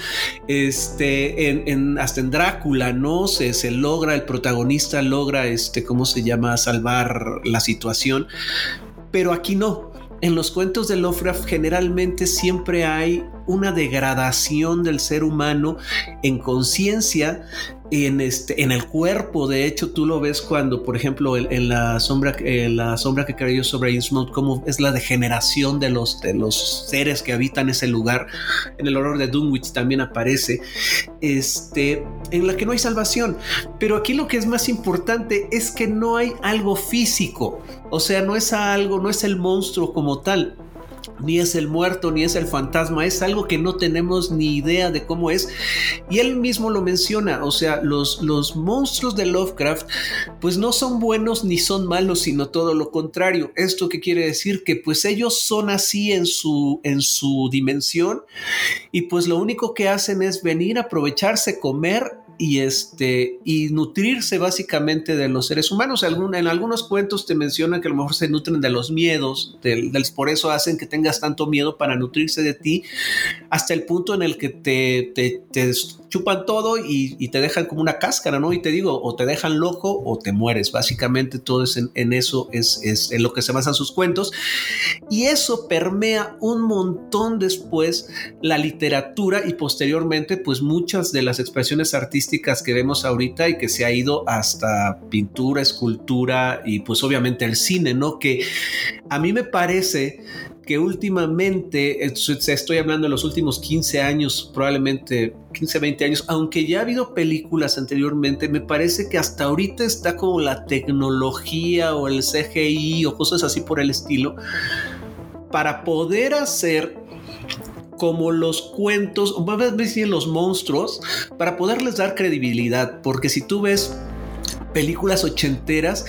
Speaker 2: Este, en, hasta en Drácula, ¿no? Se, se, logra, el protagonista logra, este, ¿cómo se llama?, salvar la situación. Pero aquí no. En los cuentos de Lovecraft generalmente siempre hay una degradación del ser humano en conciencia en, este, en el cuerpo. De hecho, tú lo ves cuando, por ejemplo, en, la, sombra, la sombra que cayó sobre Innsmouth, cómo es la degeneración de los, de los seres que habitan ese lugar. En el horror de Dunwich también aparece, este, en la que no hay salvación. Pero aquí lo que es más importante es que no hay algo físico. O sea, no es algo, no es el monstruo como tal ni es el muerto, ni es el fantasma, es algo que no tenemos ni idea de cómo es. Y él mismo lo menciona, o sea, los, los monstruos de Lovecraft pues no son buenos ni son malos, sino todo lo contrario. ¿Esto qué quiere decir? Que pues ellos son así en su, en su dimensión y pues lo único que hacen es venir, aprovecharse, comer y este y nutrirse básicamente de los seres humanos. en algunos cuentos te mencionan que a lo mejor se nutren de los miedos, del, por eso hacen que tengas tanto miedo para nutrirse de ti, hasta el punto en el que te, te, te chupan todo y, te dejan como una cáscara, ¿no? Y te digo, o te dejan loco o te mueres. Básicamente todo es en, eso, es, es, en lo que se basan sus cuentos. Y eso permea un montón después la literatura y posteriormente, pues muchas de las expresiones artísticas que vemos ahorita y que se ha ido hasta pintura, escultura y pues obviamente el cine, ¿no? Que a mí me parece que últimamente, estoy hablando de los últimos 15 años, probablemente 15, 20 años, aunque ya ha habido películas anteriormente, me parece que hasta ahorita está como la tecnología o el CGI o cosas así por el estilo, para poder hacer como los cuentos, o más bien los monstruos, para poderles dar credibilidad, porque si tú ves películas ochenteras,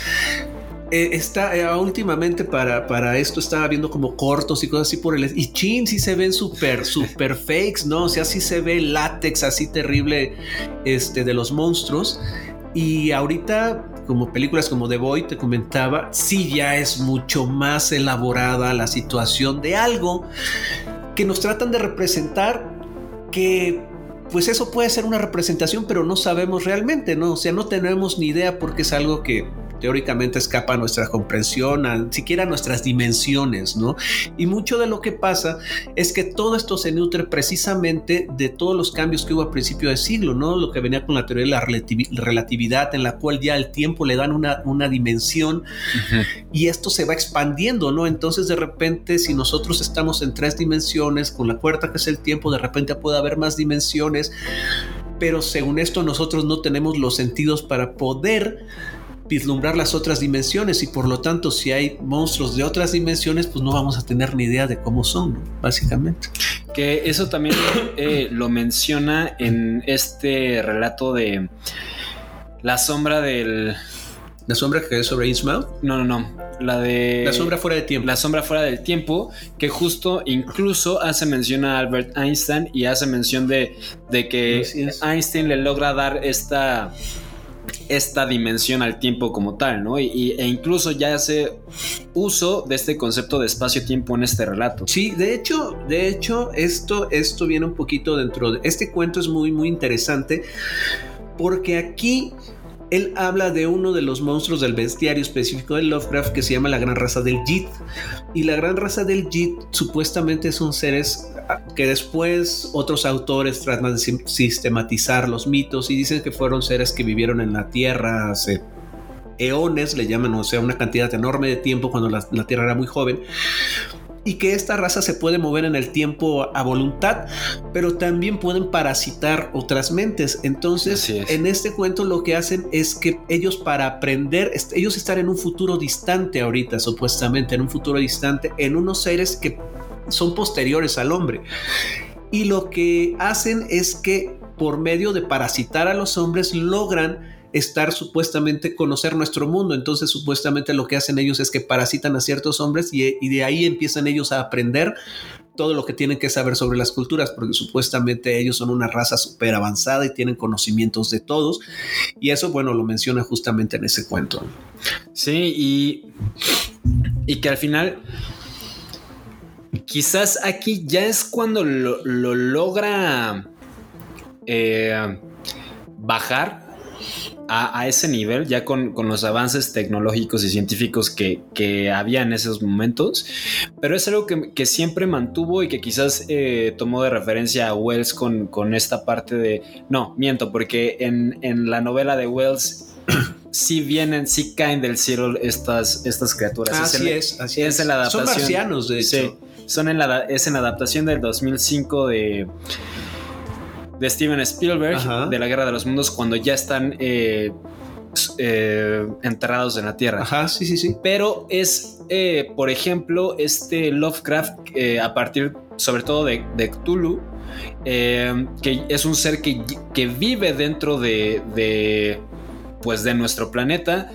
Speaker 2: eh, está eh, últimamente para, para esto estaba viendo como cortos y cosas así por el y chin sí se ven súper súper fakes no o sea sí se ve látex así terrible este de los monstruos. Y ahorita como películas como The Boy te comentaba sí ya es mucho más elaborada la situación de algo que nos tratan de representar que pues eso puede ser una representación pero no sabemos realmente no o sea no tenemos ni idea porque es algo que teóricamente escapa a nuestra comprensión, a siquiera a nuestras dimensiones, ¿no? Y mucho de lo que pasa es que todo esto se nutre precisamente de todos los cambios que hubo a principio de siglo, ¿no? Lo que venía con la teoría de la relatividad, en la cual ya el tiempo le dan una, una dimensión y esto se va expandiendo, ¿no? Entonces de repente si nosotros estamos en tres dimensiones, con la cuarta que es el tiempo, de repente puede haber más dimensiones, pero según esto nosotros no tenemos los sentidos para poder vislumbrar las otras dimensiones y por lo tanto si hay monstruos de otras dimensiones pues no vamos a tener ni idea de cómo son, básicamente.
Speaker 1: Que eso también eh, lo menciona en este relato de la sombra del...
Speaker 2: ¿La sombra que es sobre Innsmouth?
Speaker 1: No, no, no. La de...
Speaker 2: La sombra fuera de tiempo.
Speaker 1: La sombra fuera del tiempo, que justo incluso hace mención a Albert Einstein y hace mención de, de que Einstein le logra dar esta esta dimensión al tiempo como tal, ¿no? Y, e incluso ya hace uso de este concepto de espacio-tiempo en este relato.
Speaker 2: Sí, de hecho, de hecho, esto, esto viene un poquito dentro de... Este cuento es muy, muy interesante porque aquí él habla de uno de los monstruos del bestiario específico de Lovecraft que se llama la gran raza del Jit. Y la gran raza del Jit supuestamente son seres ah, que después otros autores tratan de sistematizar los mitos y dicen que fueron seres que vivieron en la Tierra hace eones, le llaman, o sea, una cantidad enorme de tiempo cuando la, la Tierra era muy joven y que esta raza se puede mover en el tiempo a voluntad, pero también pueden parasitar otras mentes. Entonces, en este cuento lo que hacen es que ellos para aprender, ellos están en un futuro distante ahorita, supuestamente, en un futuro distante, en unos seres que son posteriores al hombre. Y lo que hacen es que por medio de parasitar a los hombres logran estar supuestamente conocer nuestro mundo. Entonces supuestamente lo que hacen ellos es que parasitan a ciertos hombres y, de ahí empiezan ellos a aprender todo lo que tienen que saber sobre las culturas, porque supuestamente ellos son una raza súper avanzada y tienen conocimientos de todos. Y eso, bueno, lo menciona justamente en ese cuento.
Speaker 1: Sí, y, y que al final, quizás aquí ya es cuando lo, logra eh, bajar a, ese nivel, ya con, los avances tecnológicos y científicos que, que, había en esos momentos, pero es algo que, siempre mantuvo y que quizás eh, tomó de referencia a Wells con, con, esta parte de... No, miento, porque en, en la novela de Wells sí vienen, sí caen del cielo estas, estas criaturas.
Speaker 2: Así es, así
Speaker 1: es. la adaptación,
Speaker 2: son marcianos, de hecho. Sí,
Speaker 1: son en la, es en la adaptación del 2005 de de Steven Spielberg de la Guerra de los Mundos cuando ya están eh, eh, enterrados en la Tierra.
Speaker 2: Ajá, sí, sí, sí.
Speaker 1: Pero es, eh, por ejemplo, este Lovecraft a partir sobre todo de, de Cthulhu, que es un ser que, que vive dentro de, de, pues de nuestro planeta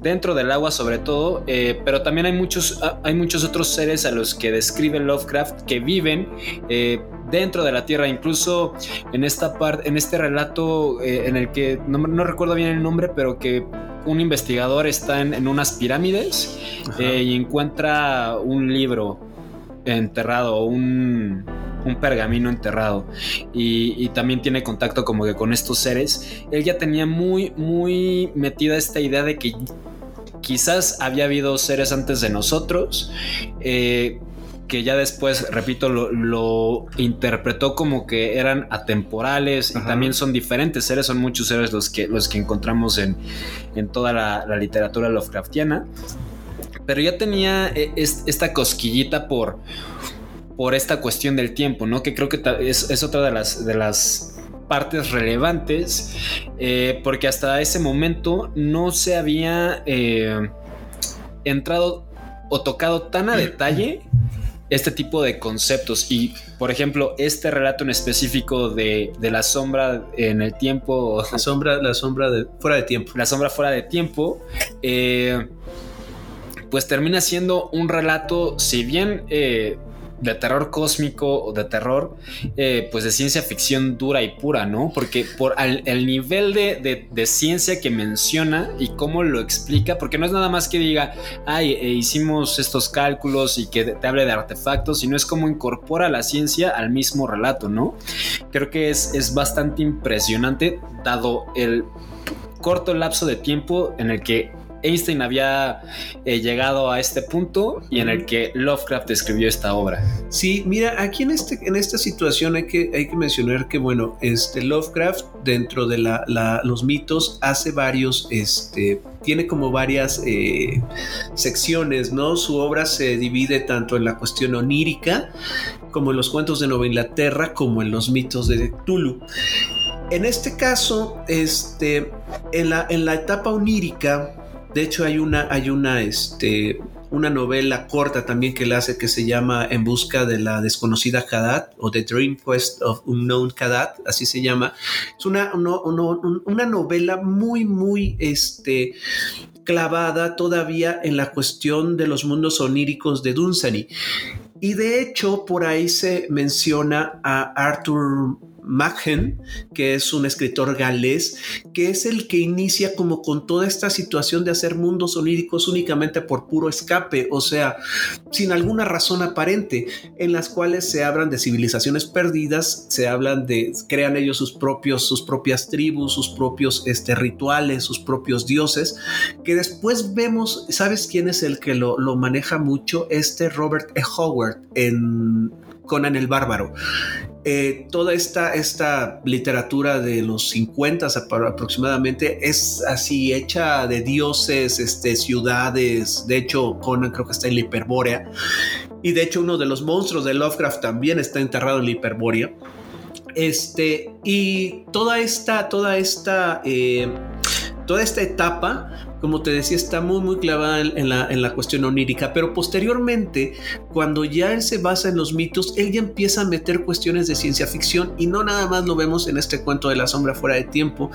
Speaker 1: dentro del agua sobre todo, pero también hay muchos, hay muchos otros seres a los que describe Lovecraft que viven dentro de la Tierra. Incluso en esta parte, en este relato eh, en el que no, recuerdo bien el nombre, pero que un investigador está en, unas pirámides eh, y encuentra un libro enterrado, un, un pergamino enterrado y, y, también tiene contacto como que con estos seres. Él ya tenía muy, muy metida esta idea de que quizás había habido seres antes de nosotros. Eh, que ya después, repito, lo, interpretó como que eran atemporales y también son diferentes seres, son muchos seres los que, los que encontramos en, toda la, literatura Lovecraftiana. Pero ya tenía eh, esta cosquillita por, por esta cuestión del tiempo, ¿no? Que creo que es, otra de las, de las partes relevantes, eh, porque hasta ese momento no se había eh, entrado o tocado tan a detalle este tipo de conceptos. Y por ejemplo este relato en específico de, la sombra en el tiempo
Speaker 2: la sombra la sombra de fuera de tiempo.
Speaker 1: la sombra fuera de tiempo eh, pues termina siendo un relato si bien eh, de terror cósmico o de terror, eh, pues de ciencia ficción dura y pura, ¿no? Porque por el nivel de, ciencia que menciona y cómo lo explica, porque no es nada más que diga, ay, eh, hicimos estos cálculos y que te hable de artefactos, sino es como incorpora la ciencia al mismo relato, ¿no? Creo que es, es bastante impresionante dado el corto lapso de tiempo en el que Einstein había eh, llegado a este punto y en el que Lovecraft escribió esta obra.
Speaker 2: Sí, mira, aquí en, este, en esta situación hay que, hay que mencionar que, bueno, este Lovecraft dentro de la, los mitos hace varios, este, tiene como varias eh, secciones, ¿no? Su obra se divide tanto en la cuestión onírica, como en los cuentos de Nueva Inglaterra, como en los mitos de Cthulhu. En este caso, este, en la, en la etapa onírica, de hecho hay una, hay una, este, una novela corta también que él hace que se llama En busca de la desconocida Kadat o The Dream Quest of Unknown Kadat, así se llama. Es una, una novela muy, muy, este, clavada todavía en la cuestión de los mundos oníricos de Dunsany. Y de hecho, por ahí se menciona a Arthur Machen, que es un escritor galés, que es el que inicia como con toda esta situación de hacer mundos oníricos únicamente por puro escape, o sea, sin alguna razón aparente, en las cuales se hablan de civilizaciones perdidas, se hablan de, crean ellos sus propios, sus propias tribus, sus propios este, rituales, sus propios dioses, que después vemos, ¿sabes quién es el que lo, lo maneja mucho? Este Robert E. Howard en Conan el Bárbaro. Eh, toda esta, esta literatura de los 50 apro- aproximadamente es así hecha de dioses, este, ciudades. De hecho, Conan creo que está en la Hiperbórea. Y de hecho, uno de los monstruos de Lovecraft también está enterrado en la Hiperbórea. Este, y toda esta, toda esta, eh, toda esta etapa, como te decía, está muy, muy clavada en, la, en la cuestión onírica, pero posteriormente, cuando ya él se basa en los mitos, él ya empieza a meter cuestiones de ciencia ficción y no nada más lo vemos en este cuento de la sombra fuera de tiempo.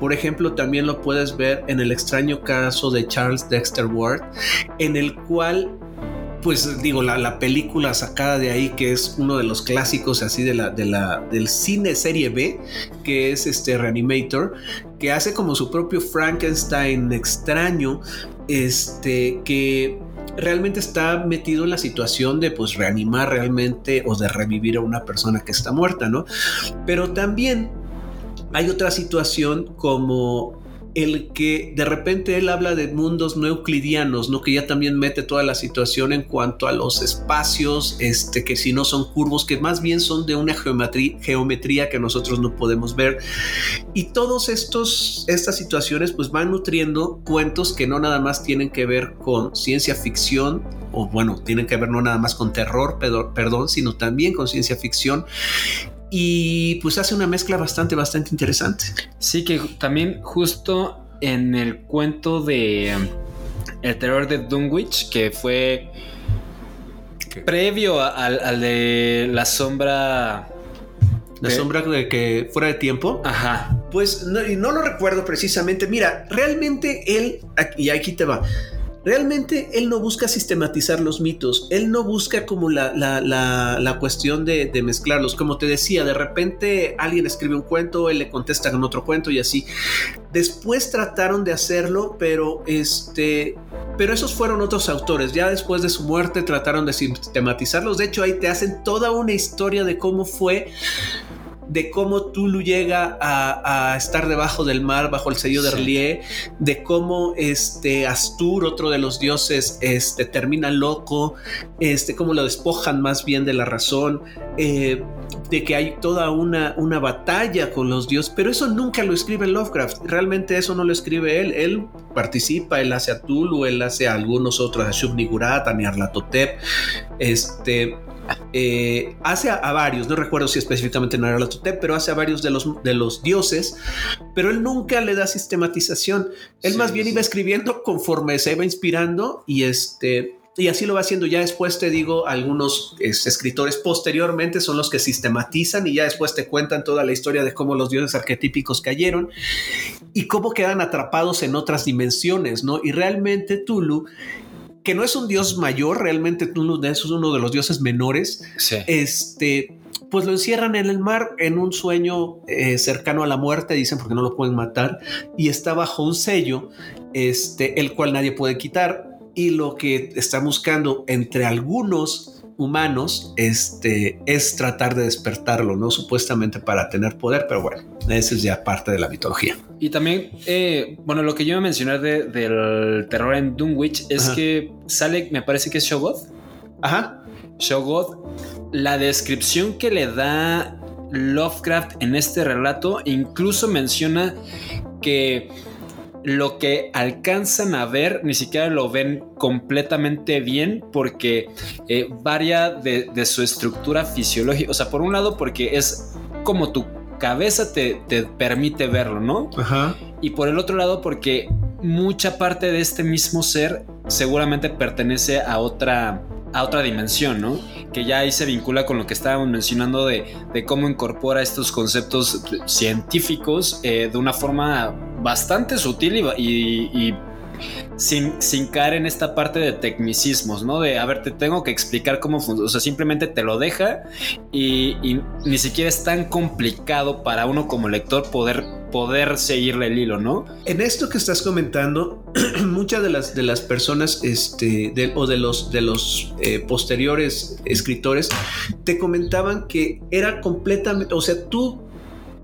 Speaker 2: Por ejemplo, también lo puedes ver en el extraño caso de Charles Dexter Ward, en el cual pues digo, la, la, película sacada de ahí, que es uno de los clásicos así de la, de la, del cine serie B, que es este Reanimator, que hace como su propio Frankenstein extraño, este, que realmente está metido en la situación de pues reanimar realmente o de revivir a una persona que está muerta, ¿no? Pero también hay otra situación como el que de repente él habla de mundos no euclidianos, ¿no? Que ya también mete toda la situación en cuanto a los espacios, este, que si no son curvos, que más bien son de una geometría, que nosotros no podemos ver. Y todos estos, estas situaciones pues van nutriendo cuentos que no nada más tienen que ver con ciencia ficción, o bueno, tienen que ver no nada más con terror, perdón, sino también con ciencia ficción y pues hace una mezcla bastante, bastante interesante.
Speaker 1: Sí, que también justo en el cuento de um, El terror de Dunwich, que fue ¿Qué? previo al, al, de La sombra...
Speaker 2: La de... sombra de que fuera de tiempo.
Speaker 1: Ajá.
Speaker 2: Pues no, no lo recuerdo precisamente. Mira, realmente él, y aquí te va. Realmente él no busca sistematizar los mitos, él no busca como la, la, la, la cuestión de, de, mezclarlos. Como te decía, de repente alguien escribe un cuento, él le contesta con otro cuento y así. Después trataron de hacerlo, pero este. Pero esos fueron otros autores. Ya después de su muerte trataron de sistematizarlos. De hecho, ahí te hacen toda una historia de cómo fue de cómo Tulu llega a, a, estar debajo del mar bajo el sello de sí. Relie, de cómo este Astur, otro de los dioses, este termina loco, este cómo lo despojan más bien de la razón, eh, de que hay toda una, una batalla con los dioses, pero eso nunca lo escribe Lovecraft, realmente eso no lo escribe él, él participa, él hace a Tulu, él hace a algunos otros, a Shub-Niggurath, a Nyarlathotep, este eh, hace a, a, varios, no recuerdo si específicamente en Nyarlathotep, pero hace a varios de los, de los dioses, pero él nunca le da sistematización. Él sí, más bien sí. iba escribiendo conforme se iba inspirando y este. Y así lo va haciendo. Ya después te digo, algunos es, escritores posteriormente son los que sistematizan y ya después te cuentan toda la historia de cómo los dioses arquetípicos cayeron y cómo quedan atrapados en otras dimensiones, ¿no? Y realmente Tulu que no es un dios mayor, realmente es uno de los dioses menores.
Speaker 1: Sí.
Speaker 2: Este, pues lo encierran en el mar en un sueño eh, cercano a la muerte, dicen porque no lo pueden matar, y está bajo un sello, este, el cual nadie puede quitar. Y lo que está buscando entre algunos humanos, este, es tratar de despertarlo, ¿no? Supuestamente para tener poder, pero bueno, eso es ya parte de la mitología.
Speaker 1: Y también, eh, bueno, lo que yo iba a mencionar de- del terror en Dunwich es
Speaker 2: Ajá.
Speaker 1: que sale, me parece que es Shogoth.
Speaker 2: Ajá.
Speaker 1: Shogoth, la descripción que le da Lovecraft en este relato incluso menciona que lo que alcanzan a ver ni siquiera lo ven completamente bien porque eh, varía de, de su estructura fisiológica. O sea, por un lado porque es como tu cabeza te, te permite verlo, ¿no?
Speaker 2: Ajá.
Speaker 1: y por el otro lado porque mucha parte de este mismo ser seguramente pertenece a otra a otra dimensión, ¿no? Que ya ahí se vincula con lo que estábamos mencionando de, de cómo incorpora estos conceptos científicos eh, de una forma bastante sutil y, sin, sin caer en esta parte de tecnicismos, ¿no? De, a ver, te tengo que explicar cómo funciona, o sea, simplemente te lo deja y, ni siquiera es tan complicado para uno como lector poder, poder seguirle el hilo, ¿no?
Speaker 2: En esto que estás comentando, muchas de las, de las personas este, o de los, de los eh, posteriores escritores te comentaban que era completamente, o sea, tú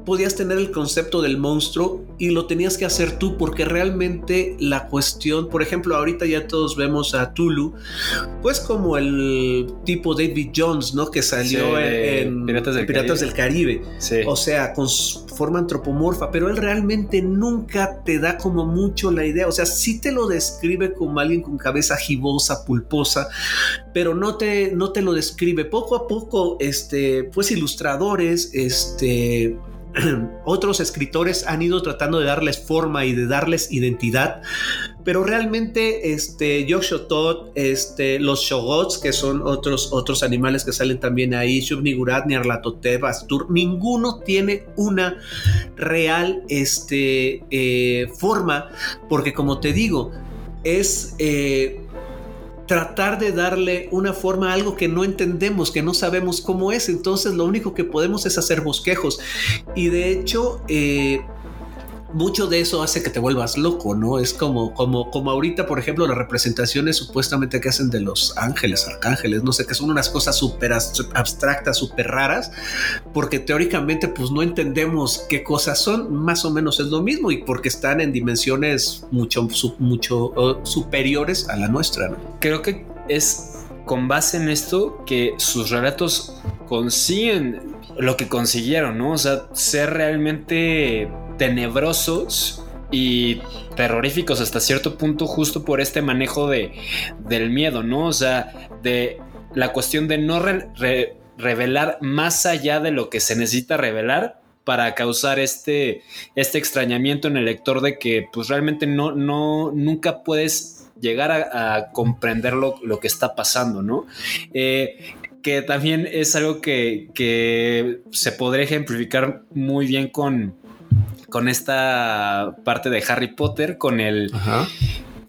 Speaker 2: podías tener el concepto del monstruo y lo tenías que hacer tú porque realmente la cuestión, por ejemplo, ahorita ya todos vemos a Tulu, pues como el tipo David Jones, ¿no? Que salió
Speaker 1: Sí,
Speaker 2: en,
Speaker 1: Piratas del
Speaker 2: Piratas del Caribe.
Speaker 1: Sí.
Speaker 2: O sea, con su forma antropomorfa, pero él realmente nunca te da como mucho la idea. O sea, sí te lo describe como alguien con cabeza gibosa, pulposa, pero no te, no te lo describe. Poco a poco, este, pues ilustradores, este, otros escritores han ido tratando de darles forma y de darles identidad, pero realmente este Joshua Todd, este los Shogots que son otros otros animales que salen también ahí, Shub-Niggurath, Nyarlathotep, Astur, ninguno tiene una real este eh, forma porque como te digo es eh, tratar de darle una forma a algo que no entendemos, que no sabemos cómo es. Entonces lo único que podemos es hacer bosquejos. Y de hecho, eh, mucho de eso hace que te vuelvas loco, ¿no? Es como, como, como ahorita, por ejemplo, las representaciones supuestamente que hacen de los ángeles, arcángeles, no sé, que son unas cosas súper abstractas, súper raras, porque teóricamente pues no entendemos qué cosas son, más o menos es lo mismo y porque están en dimensiones mucho, mucho superiores a la nuestra, ¿no?
Speaker 1: Creo que es con base en esto que sus relatos consiguen lo que consiguieron, ¿no? O sea, ser realmente tenebrosos y terroríficos hasta cierto punto justo por este manejo de, del miedo, ¿no? O sea, de la cuestión de no re- re- revelar más allá de lo que se necesita revelar para causar este, este extrañamiento en el lector de que pues realmente no, no, nunca puedes llegar a, a comprender lo, lo que está pasando, ¿no? Eh, que también es algo que, que se podría ejemplificar muy bien con, con esta parte de Harry Potter, con el,
Speaker 2: Ajá.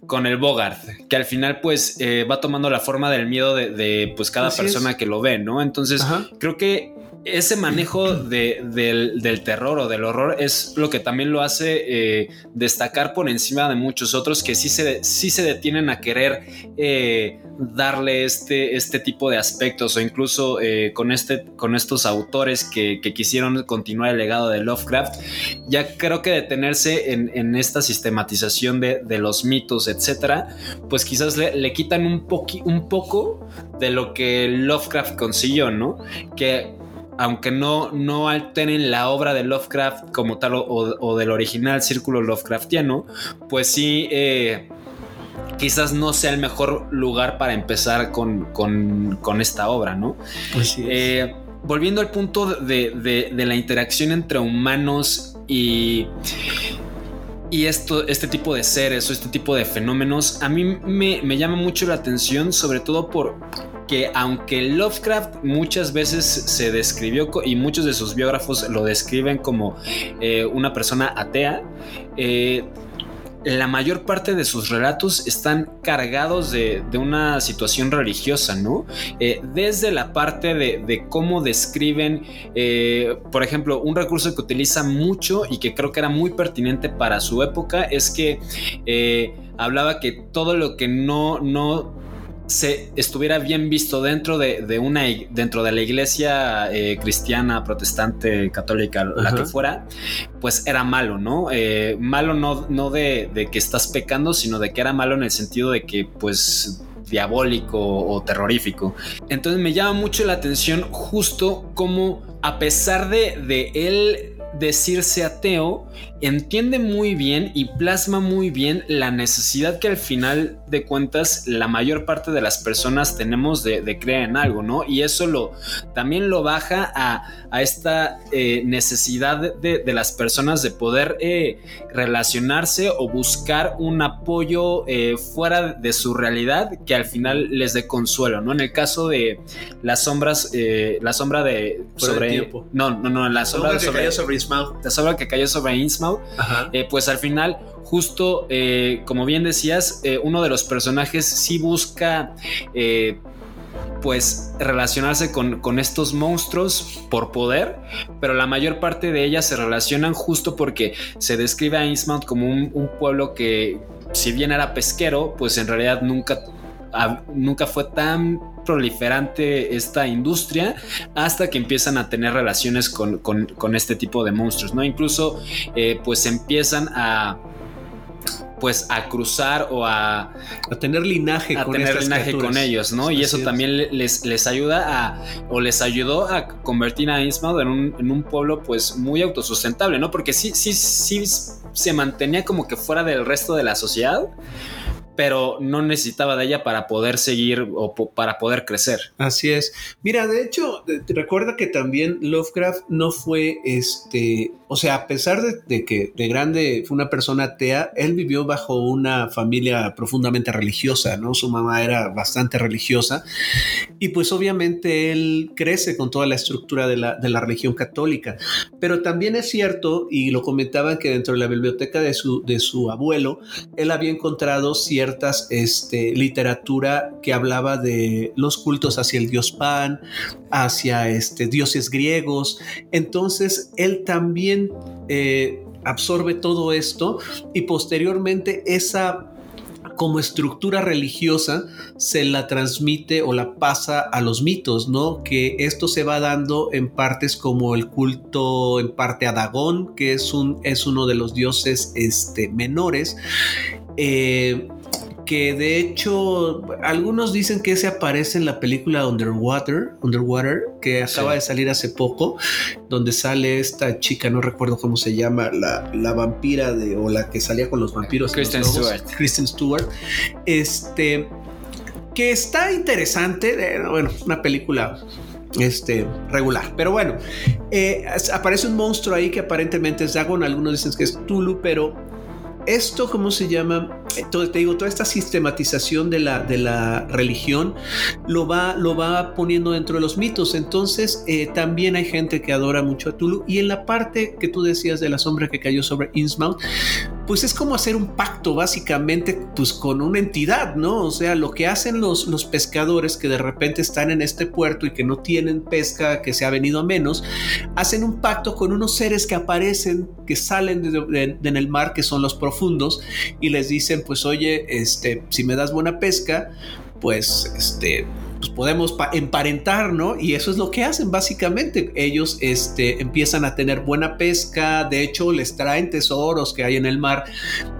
Speaker 1: con el Bogart, que al final pues eh, va tomando la forma del miedo de, de, pues cada
Speaker 2: Así
Speaker 1: persona
Speaker 2: es.
Speaker 1: que lo ve, ¿no? Entonces
Speaker 2: Ajá.
Speaker 1: creo que ese manejo de- del, terror o del horror es lo que también lo hace eh, destacar por encima de muchos otros que sí se, sí se detienen a querer eh, darle este, este tipo de aspectos o incluso eh, con, este, con estos autores que, que quisieron continuar el legado de Lovecraft, ya creo que detenerse en, en esta sistematización de, de los mitos, etcétera, pues quizás le, le quitan un, poqui- un poco de lo que Lovecraft consiguió, ¿no? Que aunque no, no alteren la obra de Lovecraft como tal o, o del original círculo Lovecraftiano, pues sí, eh, quizás no sea el mejor lugar para empezar con, con- con esta obra, ¿no?
Speaker 2: Así es.
Speaker 1: Eh, volviendo al punto de, de- de la interacción entre humanos y, y esto, este tipo de seres o este tipo de fenómenos, a mí me, me llama mucho la atención, sobre todo por que aunque Lovecraft muchas veces se describió y muchos de sus biógrafos lo describen como eh, una persona atea, eh, la mayor parte de sus relatos están cargados de, de una situación religiosa, ¿no? Eh, desde la parte de, de cómo describen, eh, por ejemplo, un recurso que utiliza mucho y que creo que era muy pertinente para su época es que eh, hablaba que todo lo que no, no se estuviera bien visto dentro de, de una dentro de la iglesia eh, cristiana, protestante, católica, la que fuera, pues era malo, ¿no? Eh, malo no, no de, de que estás pecando, sino de que era malo en el sentido de que, pues diabólico o terrorífico. Entonces me llama mucho la atención justo como a pesar de, de él decirse ateo, entiende muy bien y plasma muy bien la necesidad que al final de cuentas la mayor parte de las personas tenemos de, de creer en algo, ¿no? Y eso lo también lo baja a, a esta eh, necesidad de, de, las personas de poder eh, relacionarse o buscar un apoyo eh, fuera de su realidad que al final les dé consuelo, ¿no? En el caso de las sombras, eh, la sombra de
Speaker 2: Fuera de
Speaker 1: sobre
Speaker 2: tiempo.
Speaker 1: no, no, no, la sombra,
Speaker 2: Sombra que
Speaker 1: sobre,
Speaker 2: cayó sobre Ismael.
Speaker 1: la sombra que cayó sobre Innsmouth Eh, pues al final, justo eh, como bien decías, eh, uno de los personajes sí busca, pues, relacionarse con, con, estos monstruos por poder, pero la mayor parte de ellas se relacionan justo porque se describe a Innsmouth como un, pueblo que, si bien era pesquero, pues en realidad nunca a, nunca fue tan proliferante esta industria hasta que empiezan a tener relaciones con, con, con este tipo de monstruos, ¿no? Incluso eh, pues empiezan a pues a cruzar o a,
Speaker 2: a tener linaje,
Speaker 1: a
Speaker 2: con,
Speaker 1: tener linaje
Speaker 2: criaturas.
Speaker 1: con ellos, ¿no? Y eso
Speaker 2: es.
Speaker 1: también les, les ayuda a, o les ayudó a convertir a Innsmouth en un, en un pueblo pues muy autosustentable, ¿no? Porque sí, sí, sí se mantenía como que fuera del resto de la sociedad, pero no necesitaba de ella para poder seguir o para poder crecer.
Speaker 2: Así es. Mira, de hecho, recuerda que también Lovecraft no fue este, o sea, a pesar de, que de grande fue una persona atea, él vivió bajo una familia profundamente religiosa, ¿no? Su mamá era bastante religiosa y pues obviamente él crece con toda la estructura de la, de la religión católica. Pero también es cierto, y lo comentaban que dentro de la biblioteca de su, de su abuelo, él había encontrado ciertas este, literatura que hablaba de los cultos hacia el dios Pan, hacia este, dioses griegos. Entonces él también eh, absorbe todo esto y posteriormente esa como estructura religiosa se la transmite o la pasa a los mitos, ¿no? Que esto se va dando en partes como el culto, en parte a Dagón, que es, un, es uno de los dioses este, menores. Eh, que de hecho algunos dicen que se aparece en la película Underwater, Underwater, que acaba sí. de salir hace poco, donde sale esta chica, no recuerdo cómo se llama, la, la vampira de, o la que salía con los vampiros.
Speaker 1: Kristen
Speaker 2: los
Speaker 1: Stewart.
Speaker 2: Kristen Stewart. Este, que está interesante, eh, bueno, una película este regular. Pero bueno, eh, aparece un monstruo ahí que aparentemente es Dagon. Algunos dicen que es Tulu, pero esto, ¿cómo se llama? Todo, te digo, toda esta sistematización de la, de la religión lo va, lo va poniendo dentro de los mitos. Entonces, eh, también hay gente que adora mucho a Tulu. Y en la parte que tú decías de la sombra que cayó sobre Innsmouth, pues es como hacer un pacto básicamente pues con una entidad, ¿no? O sea, lo que hacen los, los pescadores que de repente están en este puerto y que no tienen pesca, que se ha venido a menos, hacen un pacto con unos seres que aparecen, que salen de, de, en el mar, que son los profundos, y les dicen, pues oye, este, si me das buena pesca, pues este pues podemos emparentar, ¿no? Y eso es lo que hacen básicamente. Ellos este, empiezan a tener buena pesca, de hecho les traen tesoros que hay en el mar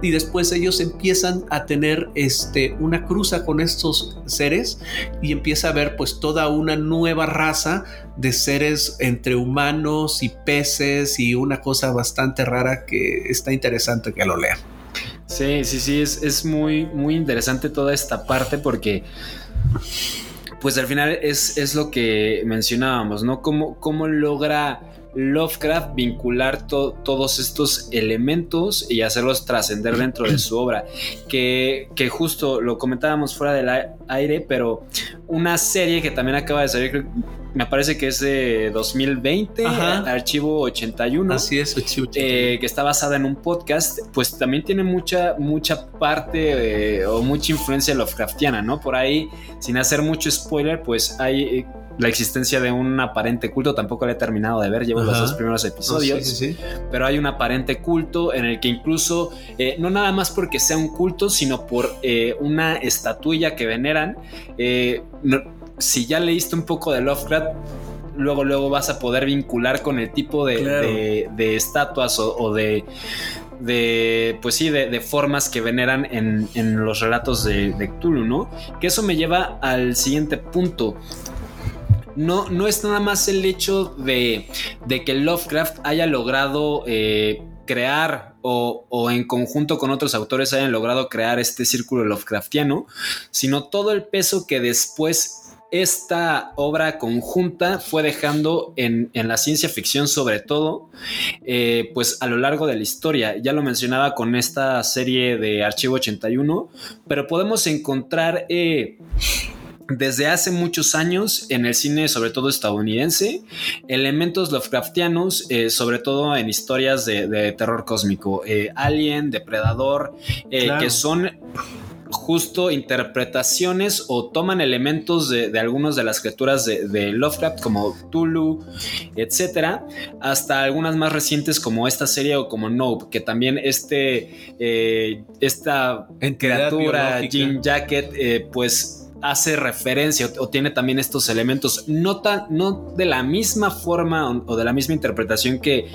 Speaker 2: y después ellos empiezan a tener este, una cruza con estos seres y empieza a haber pues toda una nueva raza de seres entre humanos y peces y una cosa bastante rara que está interesante que lo lean.
Speaker 1: Sí, sí, sí, es, es muy, muy interesante toda esta parte porque pues al final es, es lo que mencionábamos, ¿no? ¿Cómo, cómo logra Lovecraft vincular to, todos estos elementos y hacerlos trascender dentro de su obra? Que, que, justo lo comentábamos fuera del aire, pero una serie que también acaba de salir, me parece que es de 2020, Ajá. Archivo 81.
Speaker 2: Así es, Archivo 81.
Speaker 1: Eh, que está basada en un podcast, pues también tiene mucha, mucha parte eh, o mucha influencia Lovecraftiana, ¿no? Por ahí, sin hacer mucho spoiler, pues hay la existencia de un aparente culto. Tampoco lo he terminado de ver, llevo los
Speaker 2: Ajá.
Speaker 1: dos primeros episodios.
Speaker 2: Sí, sí, sí.
Speaker 1: Pero hay un aparente culto en el que incluso, eh, no nada más porque sea un culto, sino por eh, una estatuilla que veneran. eh, no- si ya leíste un poco de Lovecraft, luego, luego vas a poder vincular con el tipo de,
Speaker 2: Claro.
Speaker 1: de- de estatuas o, o de, de, pues sí, de, de formas que veneran en, en los relatos de, de Cthulhu, ¿no? Que eso me lleva al siguiente punto. No, no es nada más el hecho de, de que Lovecraft haya logrado eh, crear o, o en conjunto con otros autores hayan logrado crear este círculo Lovecraftiano, sino todo el peso que después esta obra conjunta fue dejando en, en la ciencia ficción sobre todo, eh, pues a lo largo de la historia. Ya lo mencionaba con esta serie de Archivo 81, pero podemos encontrar... eh, desde hace muchos años en el cine, sobre todo estadounidense, elementos Lovecraftianos, eh, sobre todo en historias de, de terror cósmico, eh, Alien, Depredador, eh,
Speaker 2: Claro.
Speaker 1: que son justo interpretaciones o toman elementos de, de algunas de las criaturas de, de Lovecraft como Tulu, etcétera, hasta algunas más recientes como esta serie o como Nope, que también este eh, esta
Speaker 2: Entidad
Speaker 1: criatura
Speaker 2: biológica.
Speaker 1: Jean Jacket eh, pues hace referencia o, o tiene también estos elementos no tan no de la misma forma o, o de la misma interpretación que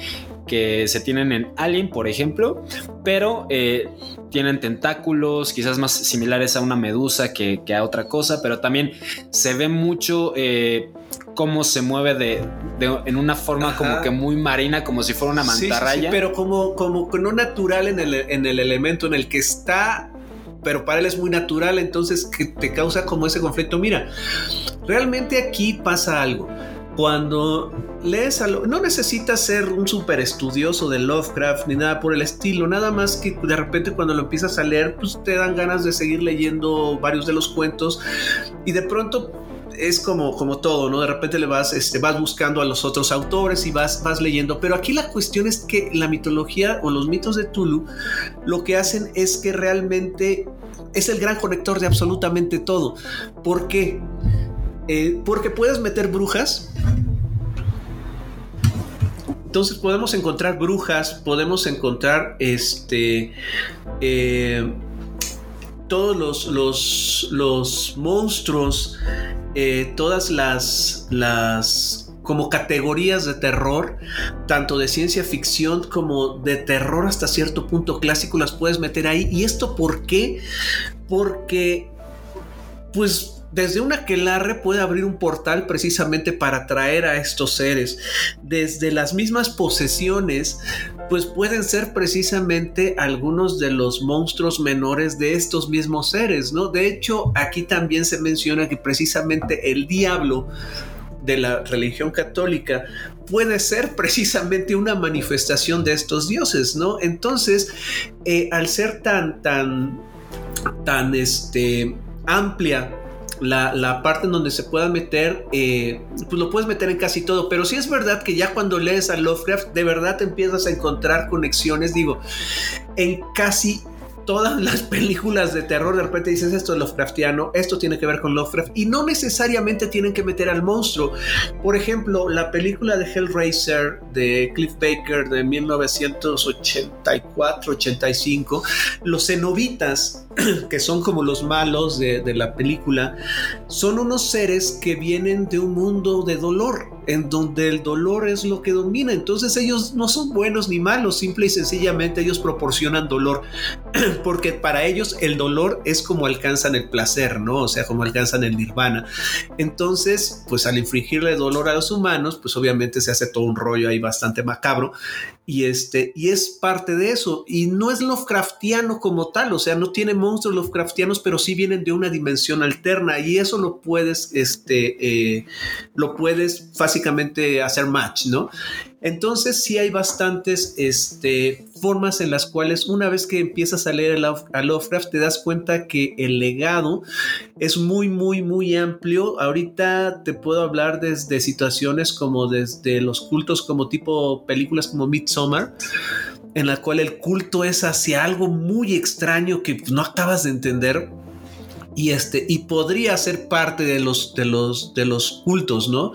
Speaker 1: que se tienen en Alien, por ejemplo, pero eh, tienen tentáculos, quizás más similares a una medusa que, que a otra cosa, pero también se ve mucho eh, cómo se mueve de, de- en una forma
Speaker 2: Ajá.
Speaker 1: como que muy marina, como si fuera una
Speaker 2: Sí, sí, sí,
Speaker 1: mantarraya.
Speaker 2: pero como, no natural en el, en el elemento en el que está, pero para él es muy natural, entonces que te causa como ese conflicto. Mira, realmente aquí pasa algo. Cuando lees a lo- no necesitas ser un súper estudioso de Lovecraft ni nada por el estilo, nada más que de repente cuando lo empiezas a leer, pues te dan ganas de seguir leyendo varios de los cuentos y de pronto es como, como todo, ¿no? De repente le vas, este, vas buscando a los otros autores y vas, vas leyendo. Pero aquí la cuestión es que la mitología o los mitos de Tulu lo que hacen es que realmente es el gran conector de absolutamente todo. ¿Por qué? Eh, porque puedes meter brujas. Entonces podemos encontrar brujas, podemos encontrar este. eh, todos los, los, los monstruos, eh, todas las, las como categorías de terror, tanto de ciencia ficción como de terror hasta cierto punto clásico, las puedes meter ahí. ¿Y esto por qué? Porque, pues, desde una aquelarre puede abrir un portal precisamente para atraer a estos seres. Desde las mismas posesiones, pues pueden ser precisamente algunos de los monstruos menores de estos mismos seres, ¿no? De hecho, aquí también se menciona que precisamente el diablo de la religión católica puede ser precisamente una manifestación de estos dioses, ¿no? Entonces, eh, al ser tan, tan, tan, este, amplia la, la, parte en donde se pueda meter, eh, pues lo puedes meter en casi todo. Pero sí es verdad que ya cuando lees a Lovecraft, de verdad te empiezas a encontrar conexiones, digo, en casi todas las películas de terror. De repente dices esto es Lovecraftiano, esto tiene que ver con Lovecraft, y no necesariamente tienen que meter al monstruo. Por ejemplo, la película de Hellraiser de Cliff Baker de 1984-85, los cenobitas que son como los malos de, de, la película, son unos seres que vienen de un mundo de dolor, en donde el dolor es lo que domina. Entonces ellos no son buenos ni malos, simple y sencillamente ellos proporcionan dolor, porque para ellos el dolor es como alcanzan el placer, ¿no? O sea, como alcanzan el nirvana. Entonces, pues al infligirle dolor a los humanos, pues obviamente se hace todo un rollo ahí bastante macabro. Y, este, y es parte de eso. Y no es Lovecraftiano como tal, o sea, no tiene monstruos Lovecraftianos, pero sí vienen de una dimensión alterna. Y eso lo puedes, este, eh, lo puedes básicamente hacer match, ¿no? Entonces sí hay bastantes este, formas en las cuales una vez que empiezas a leer a Lovecraft te das cuenta que el legado es muy, muy, muy amplio. Ahorita te puedo hablar desde situaciones como desde los cultos como tipo películas como Midsommar, en la cual el culto es hacia algo muy extraño que no acabas de entender y este y podría ser parte de los de los de los cultos no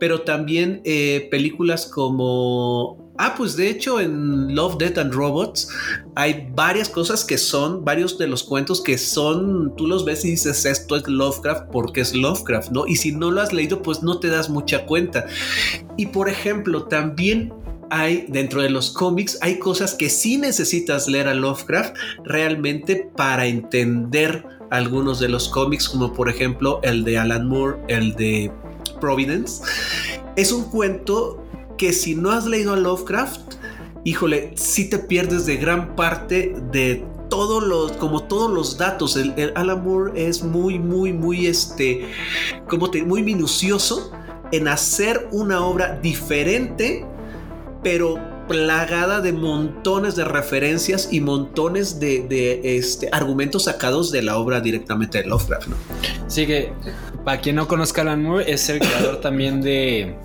Speaker 2: pero también eh, películas como Ah, pues de hecho en Love, Death and Robots hay varias cosas que son, varios de los cuentos que son, tú los ves y dices esto es Lovecraft porque es Lovecraft, ¿no? Y si no lo has leído, pues no te das mucha cuenta. Y por ejemplo, también hay dentro de los cómics, hay cosas que sí necesitas leer a Lovecraft realmente para entender algunos de los cómics, como por ejemplo el de Alan Moore, el de Providence. Es un cuento que si no has leído a Lovecraft, híjole, si te pierdes de gran parte de todos los, como todos los datos. El, Alan Moore es muy, muy, muy, este, como te, muy minucioso en hacer una obra diferente, pero plagada de montones de referencias y montones de, este, argumentos sacados de la obra directamente de Lovecraft. ¿no?
Speaker 1: Sí, que para quien no conozca a Alan Moore, es el creador también de